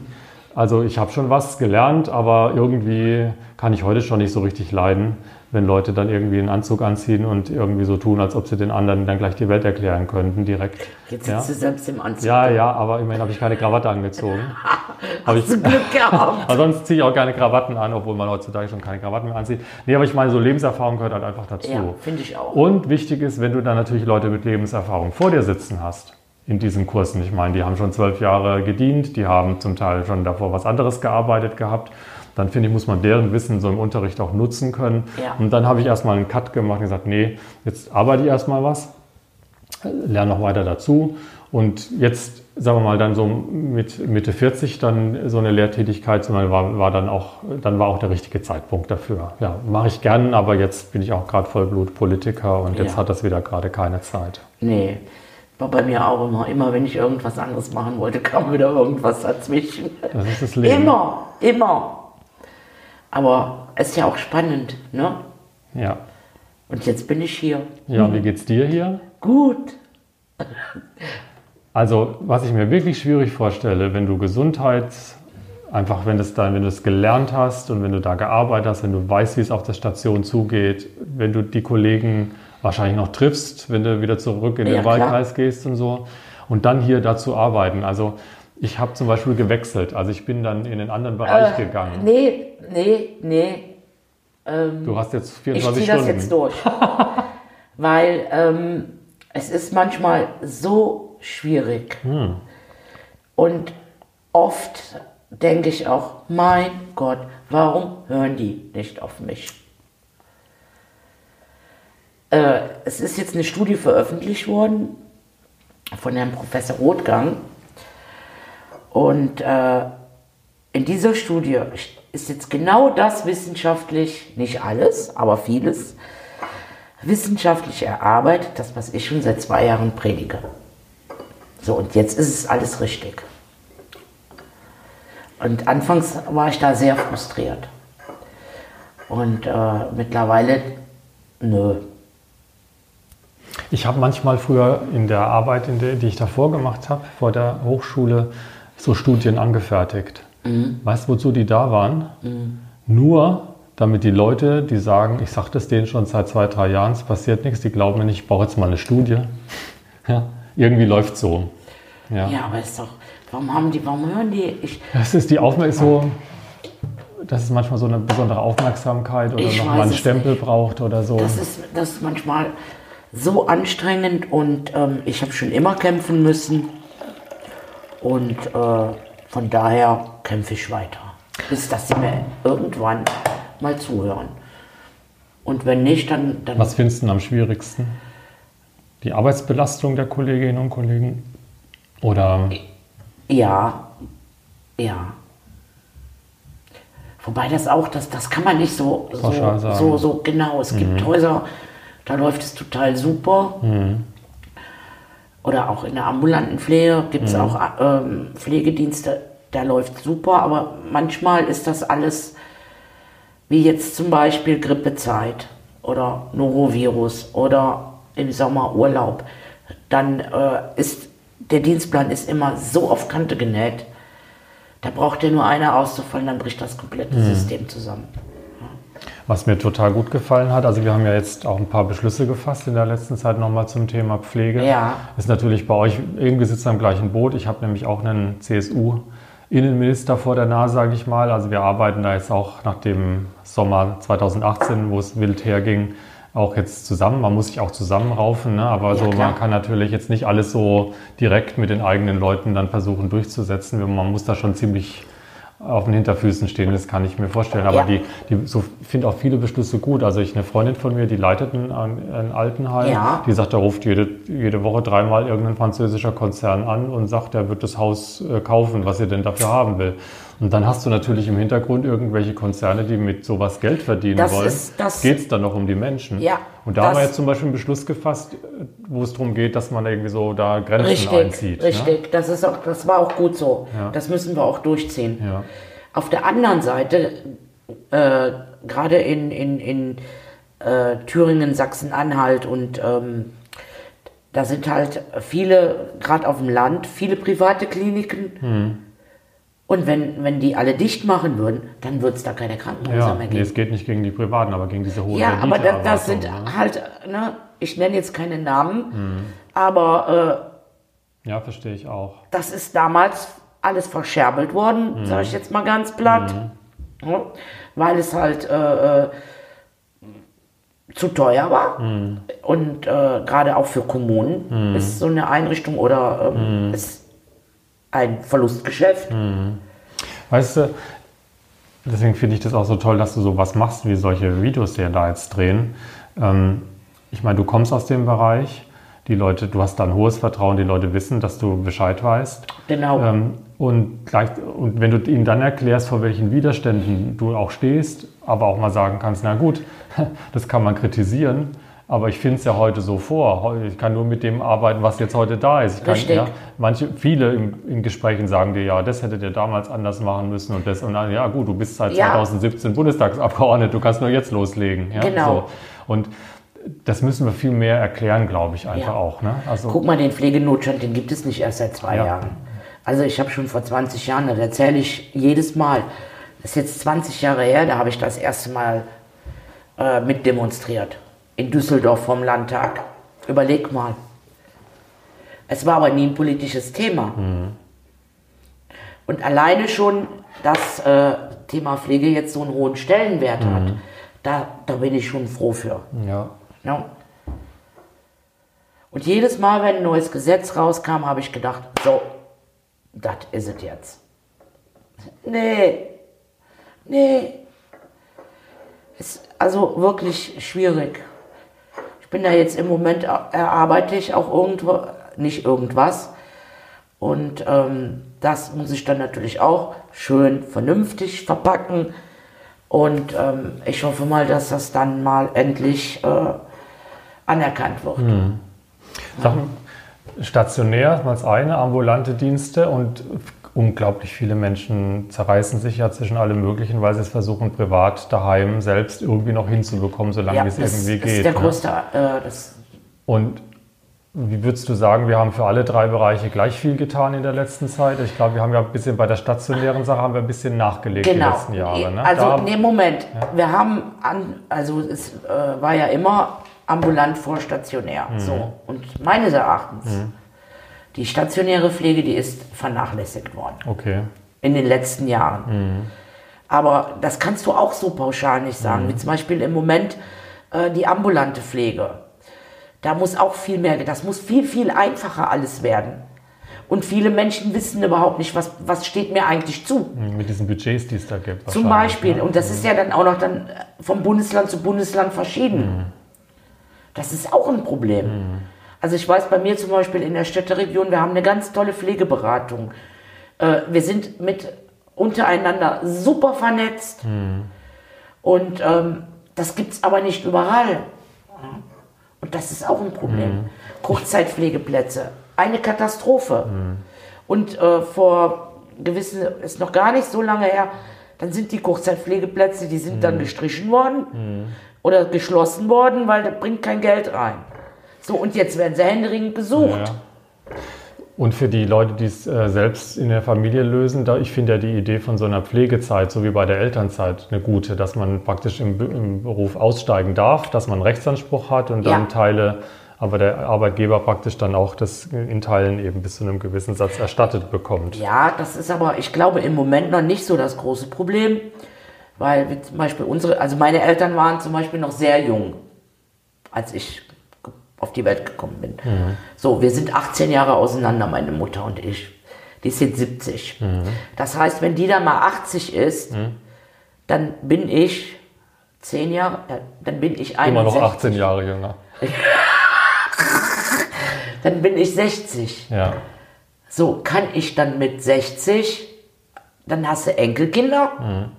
also ich habe schon was gelernt, aber irgendwie kann ich heute schon nicht so richtig leiden, wenn Leute dann irgendwie einen Anzug anziehen und irgendwie so tun, als ob sie den anderen dann gleich die Welt erklären könnten direkt. Jetzt sitzt ja? du selbst im Anzug. Ja, ja, aber immerhin habe ich keine Krawatte angezogen. Hast ich, du Glück gehabt. aber sonst ziehe ich auch keine Krawatten an, obwohl man heutzutage schon keine Krawatten mehr anzieht. Nee, aber ich meine, so Lebenserfahrung gehört halt einfach dazu. Ja, finde ich auch. Und wichtig ist, wenn du dann natürlich Leute mit Lebenserfahrung vor dir sitzen hast in diesen Kursen. Ich meine, die haben schon zwölf Jahre gedient, die haben zum Teil schon davor was anderes gearbeitet gehabt. Dann finde ich, muss man deren Wissen so im Unterricht auch nutzen können. Ja. Und dann habe ich erstmal einen Cut gemacht und gesagt, nee, jetzt arbeite ich erstmal was. lerne noch weiter dazu. Und jetzt, sagen wir mal, dann so mit Mitte 40 dann so eine Lehrtätigkeit war, war dann auch, dann war auch der richtige Zeitpunkt dafür. Ja, mache ich gern, aber jetzt bin ich auch gerade Vollblutpolitiker und jetzt Ja. hat das wieder gerade keine Zeit. Nee, war bei mir auch immer. Immer wenn ich irgendwas anderes machen wollte, kam wieder irgendwas dazwischen. Das ist das Leben. Immer, immer. Aber es ist ja auch spannend, ne? Ja. Und jetzt bin ich hier. Ja, und wie geht's dir hier? Gut. Also, was ich mir wirklich schwierig vorstelle, wenn du Gesundheit, einfach wenn, das dann, wenn du es gelernt hast und wenn du da gearbeitet hast, wenn du weißt, wie es auf der Station zugeht, wenn du die Kollegen wahrscheinlich noch triffst, wenn du wieder zurück in den Ja, klar. Wahlkreis gehst und so, und dann hier dazu arbeiten. Also, ich habe zum Beispiel gewechselt, also ich bin dann in einen anderen Bereich Äh, gegangen. Nee, nee, nee. Du hast jetzt Ich 24 ziehe das Stunden. jetzt durch. Weil ähm, es ist manchmal so schwierig. Hm. Und oft denke ich auch, mein Gott, warum hören die nicht auf mich? Äh, es ist jetzt eine Studie veröffentlicht worden von Herrn Professor Rothgang. Und äh, in dieser Studie ist jetzt genau das wissenschaftlich, nicht alles, aber vieles, wissenschaftlich erarbeitet, das, was ich schon seit zwei Jahren predige. So, und jetzt ist es alles richtig. Und anfangs war ich da sehr frustriert. Und äh, mittlerweile, nö. Ich habe manchmal früher in der Arbeit, in der, die ich davor gemacht habe, vor der Hochschule, so Studien angefertigt. Weißt du, wozu die da waren? Nur, damit die Leute, die sagen, ich sage das denen schon seit zwei, drei Jahren, es passiert nichts, die glauben mir nicht, ich brauche jetzt mal eine Studie. Ja, irgendwie läuft so. Ja. Ja, aber ist doch, warum haben die, warum hören die? Ich, Das ist die Aufmerksamkeit, so, dass es manchmal so eine besondere Aufmerksamkeit oder Ich noch weiß mal einen es Stempel nicht. braucht oder so. das, ist, das ist manchmal so anstrengend und ähm, ich habe schon immer kämpfen müssen. Und äh, von daher kämpfe ich weiter. Bis dass sie mir irgendwann mal zuhören. Und wenn nicht, dann, dann Was findest du denn am schwierigsten? Die Arbeitsbelastung der Kolleginnen und Kollegen? Oder Ja, ja. Wobei das auch, das, das kann man nicht so, so, so, so genau. Es gibt Häuser, da läuft es total super. Oder auch in der ambulanten Pflege gibt es auch ähm, Pflegedienste, da läuft super, aber manchmal ist das alles, wie jetzt zum Beispiel Grippezeit oder Norovirus oder im Sommer Urlaub, dann äh, ist der Dienstplan ist immer so auf Kante genäht, da braucht ja nur einer auszufallen, dann bricht das komplette System zusammen. Was mir total gut gefallen hat, also wir haben ja jetzt auch ein paar Beschlüsse gefasst in der letzten Zeit nochmal zum Thema Pflege. Ja. Ist natürlich bei euch irgendwie sitzt am gleichen Boot. Ich habe nämlich auch einen CSU-Innenminister vor der Nase, sage ich mal. Also wir arbeiten da jetzt auch nach dem Sommer 2018, wo es wild herging, auch jetzt zusammen. Man muss sich auch zusammenraufen, ne? aber so, klar. man kann natürlich jetzt nicht alles so direkt mit den eigenen Leuten dann versuchen durchzusetzen. Man muss da schon ziemlich auf den Hinterfüßen stehen, das kann ich mir vorstellen. Aber Ja. die, die so finde auch viele Beschlüsse gut. Also ich eine Freundin von mir, die leitet ein, ein Altenheim, Ja. die sagt, da ruft jede, jede Woche dreimal irgendein französischer Konzern an und sagt, er wird das Haus äh, kaufen, was er denn dafür haben will. Und dann hast du natürlich im Hintergrund irgendwelche Konzerne, die mit sowas Geld verdienen Das wollen. das- Geht es dann noch um die Menschen? Ja, Und da haben wir jetzt zum Beispiel einen Beschluss gefasst, wo es darum geht, dass man irgendwie so da Grenzen Richtig, einzieht. Ne? richtig. Das, ist auch, das war auch gut so. Ja. Das müssen wir auch durchziehen. Ja. Auf der anderen Seite, äh, gerade in, in, in äh, Thüringen, Sachsen-Anhalt und ähm, da sind halt viele, gerade auf dem Land, viele private Kliniken. Hm. Und wenn, wenn die alle dicht machen würden, dann würde es da keine Krankenhäuser Ja, mehr nee, geben. es geht nicht gegen die Privaten, aber gegen diese hohe Ja, aber das, das sind ne? halt, ne, ich nenne jetzt keine Namen, Hm. aber äh, Ja, verstehe ich auch. das ist damals alles verscherbelt worden, sage ich jetzt mal ganz platt, ja, weil es halt äh, äh, zu teuer war. Und äh, gerade auch für Kommunen ist so eine Einrichtung oder ähm, ist ein Verlustgeschäft. Weißt du, deswegen finde ich das auch so toll, dass du sowas machst, wie solche Videos, die da jetzt drehen. Ähm, ich meine, du kommst aus dem Bereich. die Leute, du hast da ein hohes Vertrauen, die Leute wissen, dass du Bescheid weißt. Genau. Ähm, und, gleich, und wenn du ihnen dann erklärst, vor welchen Widerständen du auch stehst, aber auch mal sagen kannst, na gut, das kann man kritisieren, aber ich finde es ja heute so vor. Ich kann nur mit dem arbeiten, was jetzt heute da ist. Ich kann, Richtig. ja, manche, viele im, in Gesprächen sagen dir, ja, das hättet ihr damals anders machen müssen und das. Und dann, ja, gut, du bist seit Ja. 2017 Bundestagsabgeordnet, du kannst nur jetzt loslegen. Ja, Genau. So. Und das müssen wir viel mehr erklären, glaube ich, einfach Ja. auch. Ne? Also, Guck mal, den Pflegenotstand, den gibt es nicht erst seit zwei Ja. Jahren. Also ich habe schon vor 20 Jahren, das erzähle ich jedes Mal, das ist jetzt 20 Jahre her, da habe ich das erste Mal äh, mitdemonstriert. In Düsseldorf vom Landtag. Überleg mal. Es war aber nie ein politisches Thema. Und alleine schon das äh, Thema Pflege jetzt so einen hohen Stellenwert hat, da, da bin ich schon froh für. ja. Ja. Und jedes Mal, wenn ein neues Gesetz rauskam, habe ich gedacht, so, das ist es jetzt. Nee, nee. Ist also wirklich schwierig. Bin da jetzt im Moment, er- erarbeite ich auch irgendwo, nicht irgendwas. Und ähm, das muss ich dann natürlich auch schön vernünftig verpacken. Und ähm, ich hoffe mal, dass das dann mal endlich äh, anerkannt wird. Sag mal, stationär als eine, ambulante Dienste und unglaublich viele Menschen zerreißen sich ja zwischen allem Möglichen, weil sie es versuchen, privat daheim selbst irgendwie noch hinzubekommen, solange Ja, es das, irgendwie das geht. ist der ne? größte, äh, das, Und wie würdest du sagen, wir haben für alle drei Bereiche gleich viel getan in der letzten Zeit? Ich glaube, wir haben ja ein bisschen bei der stationären Sache haben wir ein bisschen nachgelegt die genau. letzten Jahre. Ne? Also, Da- nee, Moment. Wir haben, an, also es äh, war ja immer ambulant vor stationär. Mhm. So. Und meines Erachtens, die stationäre Pflege, die ist vernachlässigt worden. okay. in den letzten Jahren. Mhm. Aber das kannst du auch so pauschal nicht sagen. Mhm. Wie zum Beispiel im Moment äh, die ambulante Pflege. Da muss auch viel mehr, das muss viel, viel einfacher alles werden. Und viele Menschen wissen überhaupt nicht, was, was steht mir eigentlich zu. Mit diesen Budgets, die es da gibt. Zum Beispiel. Ne? Und das ist ja dann auch noch dann vom Bundesland zu Bundesland verschieden. Das ist auch ein Problem. Also ich weiß bei mir zum Beispiel in der Städteregion, wir haben eine ganz tolle Pflegeberatung. Äh, wir sind mit untereinander super vernetzt. Und ähm, das gibt es aber nicht überall. Und das ist auch ein Problem. Kurzzeitpflegeplätze, eine Katastrophe. Und äh, vor gewissen, ist noch gar nicht so lange her, dann sind die Kurzzeitpflegeplätze, die sind dann gestrichen worden oder geschlossen worden, weil da bringt kein Geld rein. So, und jetzt werden sie händeringend gesucht. Ja. Und für die Leute, die es äh, selbst in der Familie lösen, da, ich finde ja die Idee von so einer Pflegezeit, so wie bei der Elternzeit, eine gute, dass man praktisch im, im Beruf aussteigen darf, dass man einen Rechtsanspruch hat und dann Ja. Teile, aber der Arbeitgeber praktisch dann auch das in Teilen eben bis zu einem gewissen Satz erstattet bekommt. Ja, das ist aber, ich glaube, im Moment noch nicht so das große Problem, weil zum Beispiel unsere, also meine Eltern waren zum Beispiel noch sehr jung, als ich auf die Welt gekommen bin. So, wir sind 18 Jahre auseinander, meine Mutter und ich. Die ist jetzt 70. Das heißt, wenn die dann mal 80 ist, dann bin ich 10 Jahre, dann bin ich 61. Immer noch 18 Jahre jünger. Dann bin ich 60. Ja. So, kann ich dann mit 60, dann hast du Enkelkinder?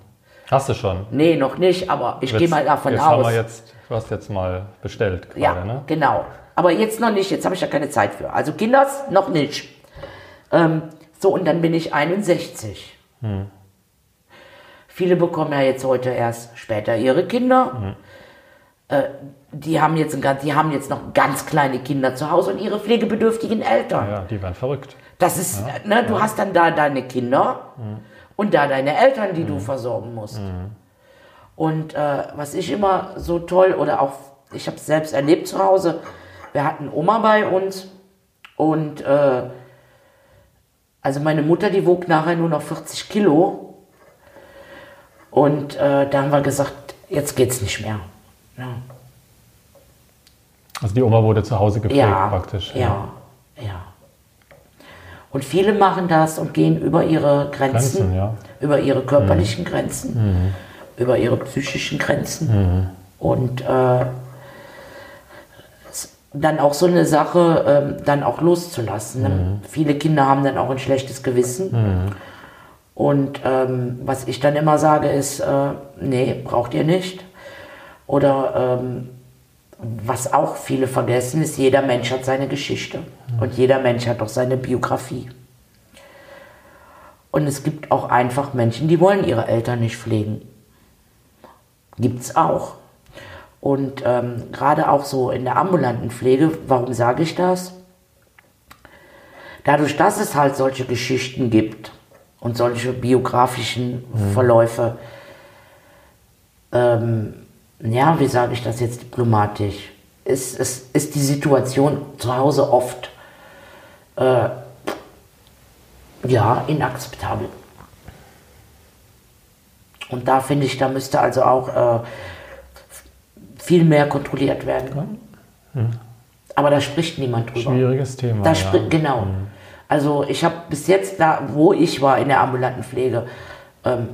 Hast du schon? Nee, noch nicht, aber ich gehe mal davon jetzt Haben aus. wir jetzt, du hast jetzt mal bestellt gerade, ja, ne? genau. Aber jetzt noch nicht, jetzt habe ich ja keine Zeit für. Also Kinders noch nicht. Ähm, so, und dann bin ich 61. Hm. Viele bekommen ja jetzt heute erst später ihre Kinder. Hm. Äh, die, haben jetzt ein, ganz- die haben jetzt noch ganz kleine Kinder zu Hause und ihre pflegebedürftigen Eltern. Ja, die werden verrückt. Das ist, ne, du hast dann da deine Kinder Mhm. Und da deine Eltern, die du versorgen musst. Und äh, was ich immer so toll oder auch, ich habe es selbst erlebt zu Hause, wir hatten Oma bei uns und äh, also meine Mutter, die wog nachher nur noch 40 Kilo und äh, da haben wir gesagt, jetzt geht's nicht mehr. Ja. Also die Oma wurde zu Hause gepflegt Ja, praktisch. ja, ja. Und viele machen das und gehen über ihre Grenzen, Grenzen, ja. Mhm. über ihre körperlichen Grenzen, über ihre psychischen Grenzen. Mhm. Und äh, dann auch so eine Sache ähm, dann auch loszulassen. Ne? Viele Kinder haben dann auch ein schlechtes Gewissen. Und ähm, was ich dann immer sage ist, äh, nee, braucht ihr nicht. Oder ähm, was auch viele vergessen ist, jeder Mensch hat seine Geschichte. Und jeder Mensch hat auch seine Biografie. Und es gibt auch einfach Menschen, die wollen ihre Eltern nicht pflegen. Gibt's auch. Und ähm, gerade auch so in der ambulanten Pflege, warum sage ich das? Dadurch, dass es halt solche Geschichten gibt und solche biografischen Verläufe, ähm, ja, wie sage ich das jetzt diplomatisch, ist, ist, ist die Situation zu Hause oft äh, ja, inakzeptabel. Und da finde ich, da müsste also auch äh, viel mehr kontrolliert werden. Aber da spricht niemand drüber. Schwieriges Thema. Da ja. Genau. Also ich habe bis jetzt da, wo ich war in der ambulanten Pflege, ähm,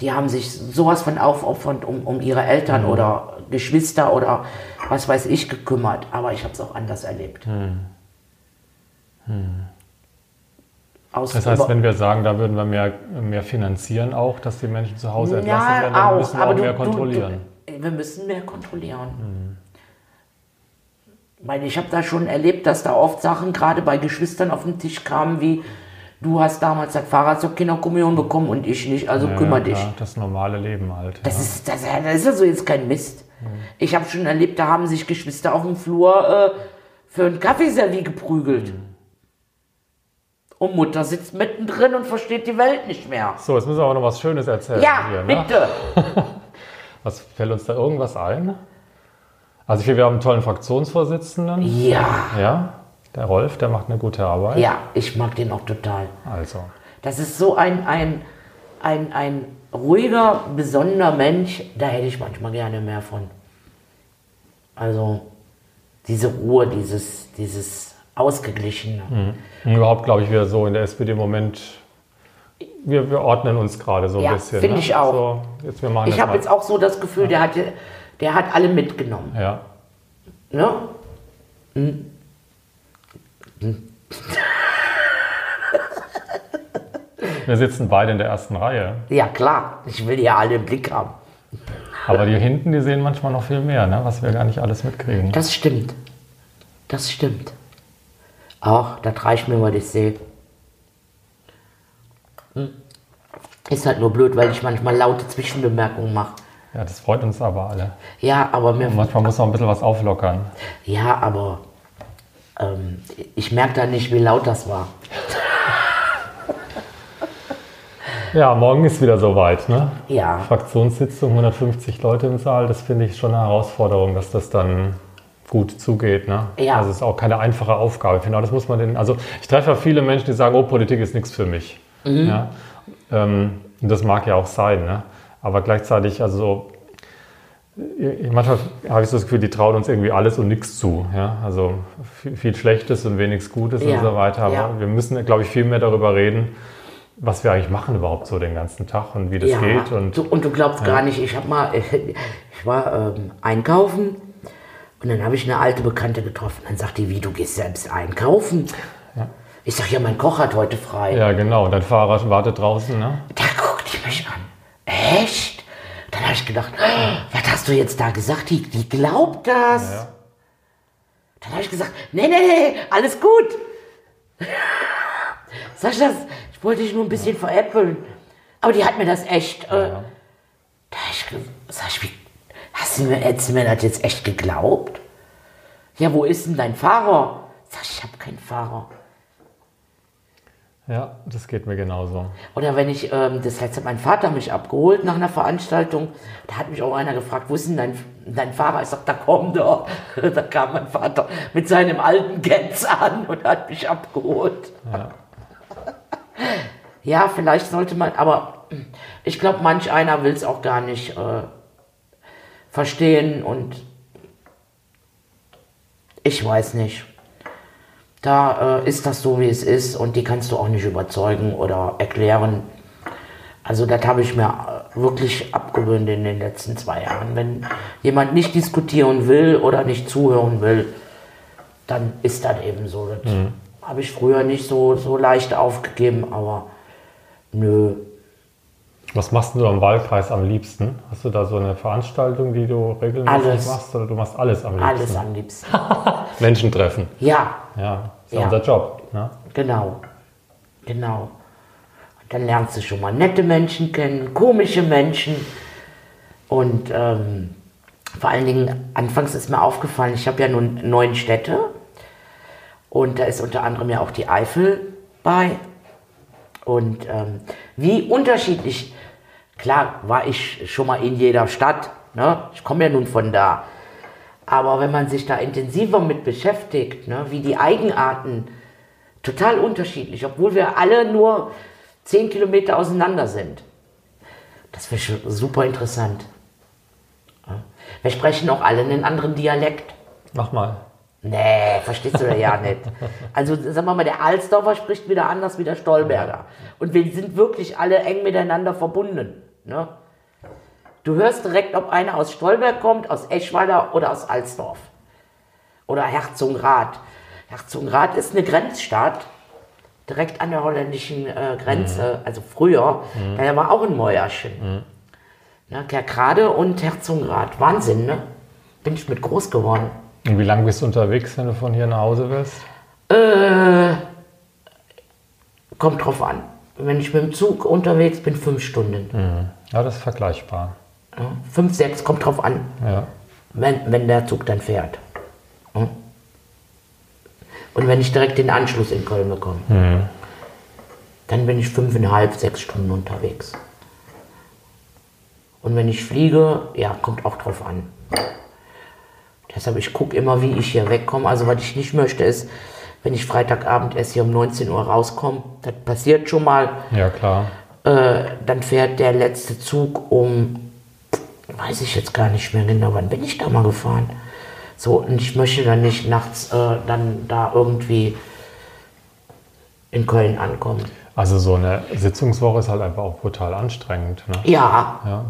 die haben sich sowas von aufopfernd um, um ihre Eltern Mhm. oder Geschwister oder was weiß ich gekümmert. Aber ich habe es auch anders erlebt. Aus Mhm. Das heißt, wenn wir sagen, da würden wir mehr, mehr finanzieren auch, dass die Menschen zu Hause entlassen ja, werden, dann auch, müssen wir aber auch du, mehr du, kontrollieren. Du, wir müssen mehr kontrollieren. Weil ich habe da schon erlebt, dass da oft Sachen gerade bei Geschwistern auf den Tisch kamen, wie du hast damals das Fahrrad zur Kinderkommunion bekommen und ich nicht, also Ja, kümmer ja, dich. klar, das normale Leben halt. Das ja. ist, das, das ist also jetzt kein Mist. Ich habe schon erlebt, da haben sich Geschwister auf dem Flur äh, für ein Kaffeeservie geprügelt. Und Mutter sitzt mittendrin und versteht die Welt nicht mehr. so, jetzt müssen wir aber noch was Schönes erzählen Ja, hier. Ne? bitte. Was fällt uns da irgendwas ein? Also ich wir haben einen tollen Fraktionsvorsitzenden. Ja, Ja, der Rolf, der macht eine gute Arbeit. ja, ich mag den auch total. Also, Das ist so ein, ein, ein, ein ruhiger, besonderer Mensch, da hätte ich manchmal gerne mehr von. Also diese Ruhe, dieses, dieses Ausgeglichene. und überhaupt glaube ich, wir so in der SPD im Moment, wir, wir ordnen uns gerade so ein Ja, bisschen. finde ne? ich auch. So, jetzt, wir machen Ich habe jetzt auch so das Gefühl, der, hat, der hat alle mitgenommen. Ja, Ne? Wir sitzen beide in der ersten Reihe. Ja, klar, ich will ja alle im Blick haben. Aber die hinten, die sehen manchmal noch viel mehr, ne? was wir gar nicht alles mitkriegen. Das stimmt. Das stimmt. Ach, das reicht mir, was ich sehe. Hm. Ist halt nur blöd, weil ich manchmal laute Zwischenbemerkungen mache. Ja, das freut uns aber alle. Ja, aber mir, Manchmal muss man ein bisschen was auflockern. ja, aber ähm, ich merke da nicht, wie laut das war. Ja, morgen ist wieder soweit. Ne? Ja, Fraktionssitzung, 150 Leute im Saal, das finde ich schon eine Herausforderung, dass das dann gut zugeht. Ne? Ja. Also es ist auch keine einfache Aufgabe. Auch, das muss man den, also ich treffe ja viele Menschen, die sagen, oh, Politik ist nichts für mich. Mhm. Ja? Ähm, das mag ja auch sein, ne? aber gleichzeitig, also manchmal habe ich so das Gefühl, die trauen uns irgendwie alles und nichts zu. Ja? Also viel, Schlechtes und wenig Gutes Ja, und so weiter. Aber ja. wir müssen, glaube ich, viel mehr darüber reden, was wir eigentlich machen überhaupt so den ganzen Tag und wie das ja. geht. Und du, und du glaubst gar nicht, ich habe mal, ich war ähm, einkaufen und dann habe ich eine alte Bekannte getroffen. Dann sagt die, wie, du gehst selbst einkaufen? Ich sag, ja, mein Koch hat heute frei. Ja, genau. Dein Fahrer wartet draußen, ne? Da guckt die mich an. Echt? Ich gedacht, "Oh, was hast du jetzt da gesagt? Die, die glaubt das. Ja. Dann habe ich gesagt, nee, nee, nee, alles gut. Sag ich das? Ich wollte dich nur ein bisschen veräppeln. Aber die hat mir das echt. Äh, da hab ich, sag ich, wie, hast du mir, hättest du mir das jetzt echt geglaubt? Ja, wo ist denn dein Fahrer? Sag ich, ich habe keinen Fahrer. Ja, das geht mir genauso. Oder wenn ich, ähm, das heißt, mein Vater mich abgeholt nach einer Veranstaltung, da hat mich auch einer gefragt, wo ist denn dein, dein Fahrer? Ich sag, da kommt er. Da kam mein Vater mit seinem alten Gens an und hat mich abgeholt. Ja. Ja, vielleicht sollte man, aber ich glaube, manch einer will es auch gar nicht äh, verstehen und ich weiß nicht. Da äh, ist das so, wie es ist und die kannst du auch nicht überzeugen oder erklären. Also das habe ich mir äh, wirklich abgewöhnt in den letzten zwei Jahren. Wenn jemand nicht diskutieren will oder nicht zuhören will, dann ist das eben so. Das habe ich früher nicht so, so leicht aufgegeben, aber nö. Was machst du am Wahlkreis am liebsten? Hast du da so eine Veranstaltung, die du regelmäßig Alles. machst? Oder du machst alles am liebsten? Alles am liebsten. Menschen treffen. Ja, Ja, ist ja Ja. unser Job. Ne? genau. Genau. Und dann lernst du schon mal nette Menschen kennen, komische Menschen. Und ähm, vor allen Dingen, anfangs ist mir aufgefallen, ich habe ja nun neun Städte. Und da ist unter anderem ja auch die Eifel bei. Und ähm, wie unterschiedlich, klar war ich schon mal in jeder Stadt, ne? ich komme ja nun von da. Aber wenn man sich da intensiver mit beschäftigt, ne, wie die Eigenarten total unterschiedlich, obwohl wir alle nur zehn Kilometer auseinander sind. Das wäre schon super interessant. Wir sprechen auch alle einen anderen Dialekt. Mach mal. Nee, verstehst du ja nicht. Also sagen wir mal, der Alsdorfer spricht wieder anders wie der Stolberger. Und wir sind wirklich alle eng miteinander verbunden. Ne? Du hörst direkt, ob einer aus Stolberg kommt, aus Eschweiler oder aus Alsdorf. Oder Herzogenrath. Herzogenrath ist eine Grenzstadt, direkt an der holländischen äh, Grenze, also früher. Da war auch ein Mäuerchen. Ne, Kerkrade und Herzogenrath. Wahnsinn, ne? Bin ich mit groß geworden. Und wie lange bist du unterwegs, wenn du von hier nach Hause willst? Äh, kommt drauf an. Wenn ich mit dem Zug unterwegs bin, fünf Stunden. Ja, das ist vergleichbar. Fünf, sechs, kommt drauf an, Ja. wenn, wenn der Zug dann fährt. Ja. Und wenn ich direkt den Anschluss in Köln bekomme, dann bin ich fünfeinhalb, sechs Stunden unterwegs. Und wenn ich fliege, ja, kommt auch drauf an. Deshalb, ich gucke immer, wie ich hier wegkomme. Also, was ich nicht möchte, ist, wenn ich Freitagabend erst hier um 19 Uhr rauskomme, das passiert schon mal, Ja, klar. äh, dann fährt der letzte Zug um, weiß ich jetzt gar nicht mehr genau, wann bin ich da mal gefahren? So, und ich möchte dann nicht nachts äh, dann da irgendwie in Köln ankommen. Also so eine Sitzungswoche ist halt einfach auch brutal anstrengend. Ne? Ja, Ja.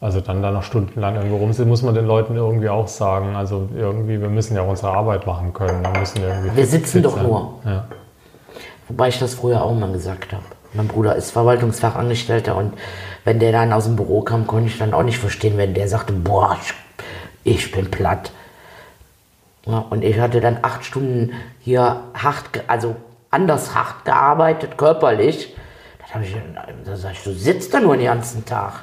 Also dann da noch stundenlang irgendwo rumsitzen, muss man den Leuten irgendwie auch sagen. Also irgendwie, wir müssen ja unsere Arbeit machen können. Wir, müssen irgendwie Wir sitzen doch sein. nur. Ja. wobei ich das früher auch mal gesagt habe. Mein Bruder ist Verwaltungsfachangestellter und wenn der dann aus dem Büro kam, konnte ich dann auch nicht verstehen, wenn der sagte, boah, ich, bin platt. Ja, und ich hatte dann acht Stunden hier hart, also anders hart gearbeitet, körperlich. Da habe ich, da sag ich, du sitzt da nur den ganzen Tag.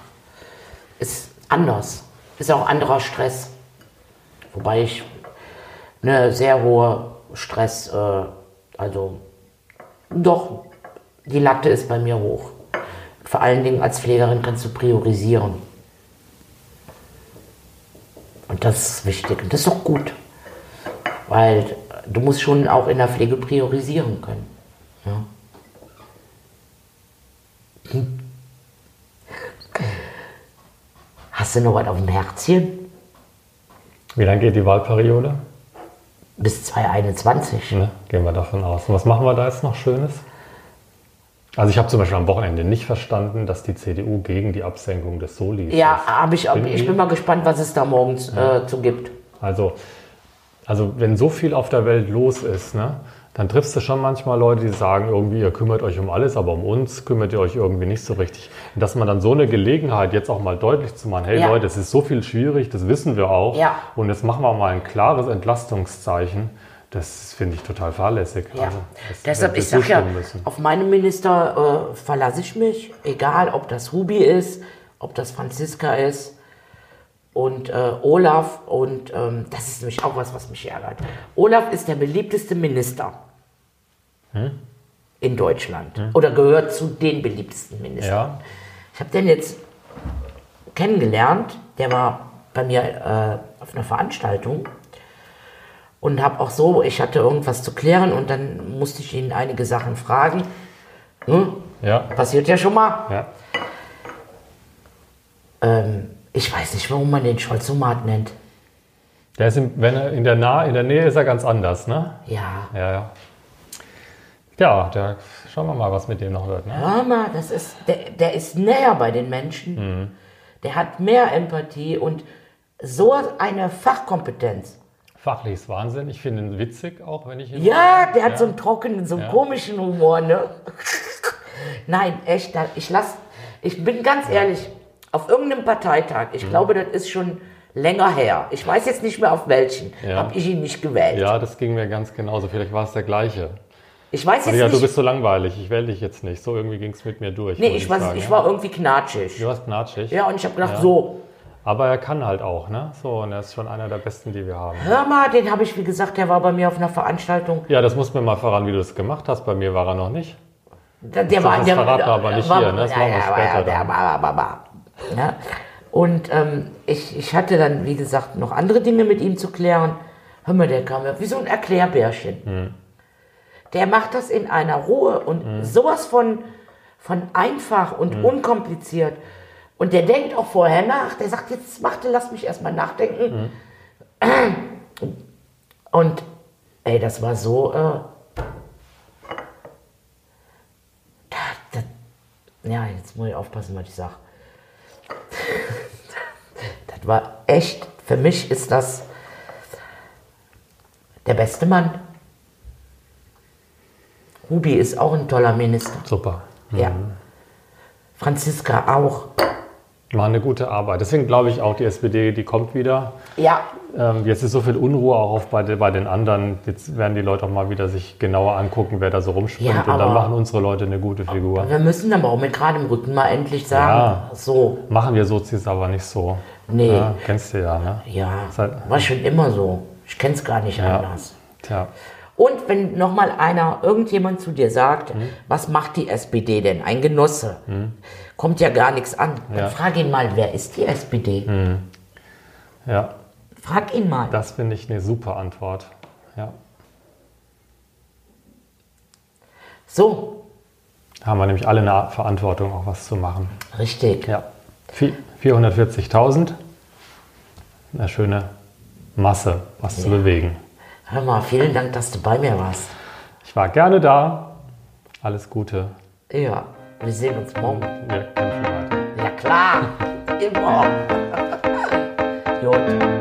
Ist anders. Ist auch anderer Stress. Wobei ich eine sehr hohe Stress, äh, also doch, die Latte ist bei mir hoch. Vor allen Dingen als Pflegerin kannst du priorisieren. Und das ist wichtig. Und das ist auch gut. Weil du musst schon auch in der Pflege priorisieren können. Ja. Hm. Hast du noch was auf dem Herzchen? Wie lange geht die Wahlperiode? Bis 2021. Ne? Gehen wir davon aus. Und was machen wir da jetzt noch Schönes? Also ich habe zum Beispiel am Wochenende nicht verstanden, dass die CDU gegen die Absenkung des Solis Ja, ist. hab ich, Bin ich bin mal gespannt, was es da morgens äh, zu gibt. Also, also wenn so viel auf der Welt los ist, ne, dann triffst du schon manchmal Leute, die sagen, irgendwie, ihr kümmert euch um alles, aber um uns kümmert ihr euch irgendwie nicht so richtig. Und dass man dann so eine Gelegenheit jetzt auch mal deutlich zu machen, hey Ja. Leute, es ist so viel schwierig, das wissen wir auch. Ja. Und jetzt machen wir mal ein klares Entlastungszeichen. Das finde ich total fahrlässig. Ja. Also, das Deshalb, ich sag ja, müssen. auf meinen Minister äh, verlasse ich mich, egal ob das Hubi ist, ob das Franziska ist und äh, Olaf. Und ähm, das ist nämlich auch was, was mich ärgert. Olaf ist der beliebteste Minister Hm? in Deutschland oder gehört zu den beliebtesten Ministern. Ja, Ich habe den jetzt kennengelernt. Der war bei mir äh, auf einer Veranstaltung und habe auch so, ich hatte irgendwas zu klären und dann musste ich ihn einige Sachen fragen. Hm? ja, Passiert ja schon mal. ja. Ähm, ich weiß nicht, warum man den Scholzomat nennt. Der ist in, wenn er in der, nah, in der Nähe ist er ganz anders, ne? Ja, Ja, ja. Ja, der, schauen wir mal, was mit dem noch wird. Ne? hör mal, das ist, der, der ist näher bei den Menschen. Der hat mehr Empathie und so eine Fachkompetenz. Fachlich ist Wahnsinn. Ich finde ihn witzig auch, wenn ich ihn Ja, der hat so einen trockenen, so einen Ja. komischen Humor, ne? Nein, echt, ich lass, ich bin ganz ehrlich, auf irgendeinem Parteitag, Mhm. ich glaube, das ist schon länger her. Ich weiß jetzt nicht mehr auf welchen, Ja. habe ich ihn nicht gewählt. Ja, das ging mir ganz genauso. Vielleicht war es der gleiche. Ich weiß jetzt ja, du nicht, bist so langweilig. Ich wähle dich jetzt nicht. So irgendwie ging es mit mir durch. nee, ich, weiß, sagen, ich ja. war irgendwie knatschig. Du warst knatschig. Ja, und ich habe gedacht, Ja. so, Aber er kann halt auch, ne? So, und er ist schon einer der besten, die wir haben. hör mal, den habe ich, wie gesagt, der war bei mir auf einer Veranstaltung. Ja, das muss mir mal verraten, wie du das gemacht hast. Bei mir war er noch nicht. Der, der war, das der, verraten wir aber nicht war, hier, ne? Das machen wir ja, später ja, der dann. war, war, war. Ja. Und ähm, ich, ich hatte dann, wie gesagt, noch andere Dinge mit ihm zu klären. Hör mal, der kam ja wie so ein Erklärbärchen. Hm. Der macht das in einer Ruhe und sowas von, von einfach und Hm. unkompliziert. Und der denkt auch vorher nach. Der sagt, jetzt warte, lass mich erstmal nachdenken. Hm. Und ey, das war so. Äh, da, da, ja, jetzt muss ich aufpassen, was ich sage. das war echt, für mich ist das der beste Mann. Rubi ist auch ein toller Minister. Super. Ja. Franziska auch. Machen eine gute Arbeit. Deswegen glaube ich auch, die SPD, die kommt wieder. Ja, Ähm, jetzt ist so viel Unruhe auch bei, de- bei den anderen. Jetzt werden die Leute auch mal wieder sich genauer angucken, wer da so rumspringt. Ja, und dann machen unsere Leute eine gute Figur. wir müssen aber auch mit geradem Rücken mal endlich sagen, Ja. so, Machen wir Sozis aber nicht so. Nee. Ja, kennst du ja, ne? ja, halt- war schon immer so. Ich kenne es gar nicht Ja. anders. Tja. Und wenn nochmal einer, irgendjemand zu dir sagt, Mhm. was macht die SPD denn? Ein Genosse. Kommt ja gar nichts an. Dann Ja. Frag ihn mal, wer ist die SPD? Ja, Frag ihn mal. das finde ich eine super Antwort. Ja. So, Da haben wir nämlich alle eine Verantwortung, auch was zu machen. richtig. Ja. Vi- 440.000. Eine schöne Masse, was zu bewegen. Hör mal, vielen Dank, dass du bei mir warst. Ich war gerne da. Alles Gute. Ja, wir sehen uns morgen. Weiter. Ja klar, immer. Gut.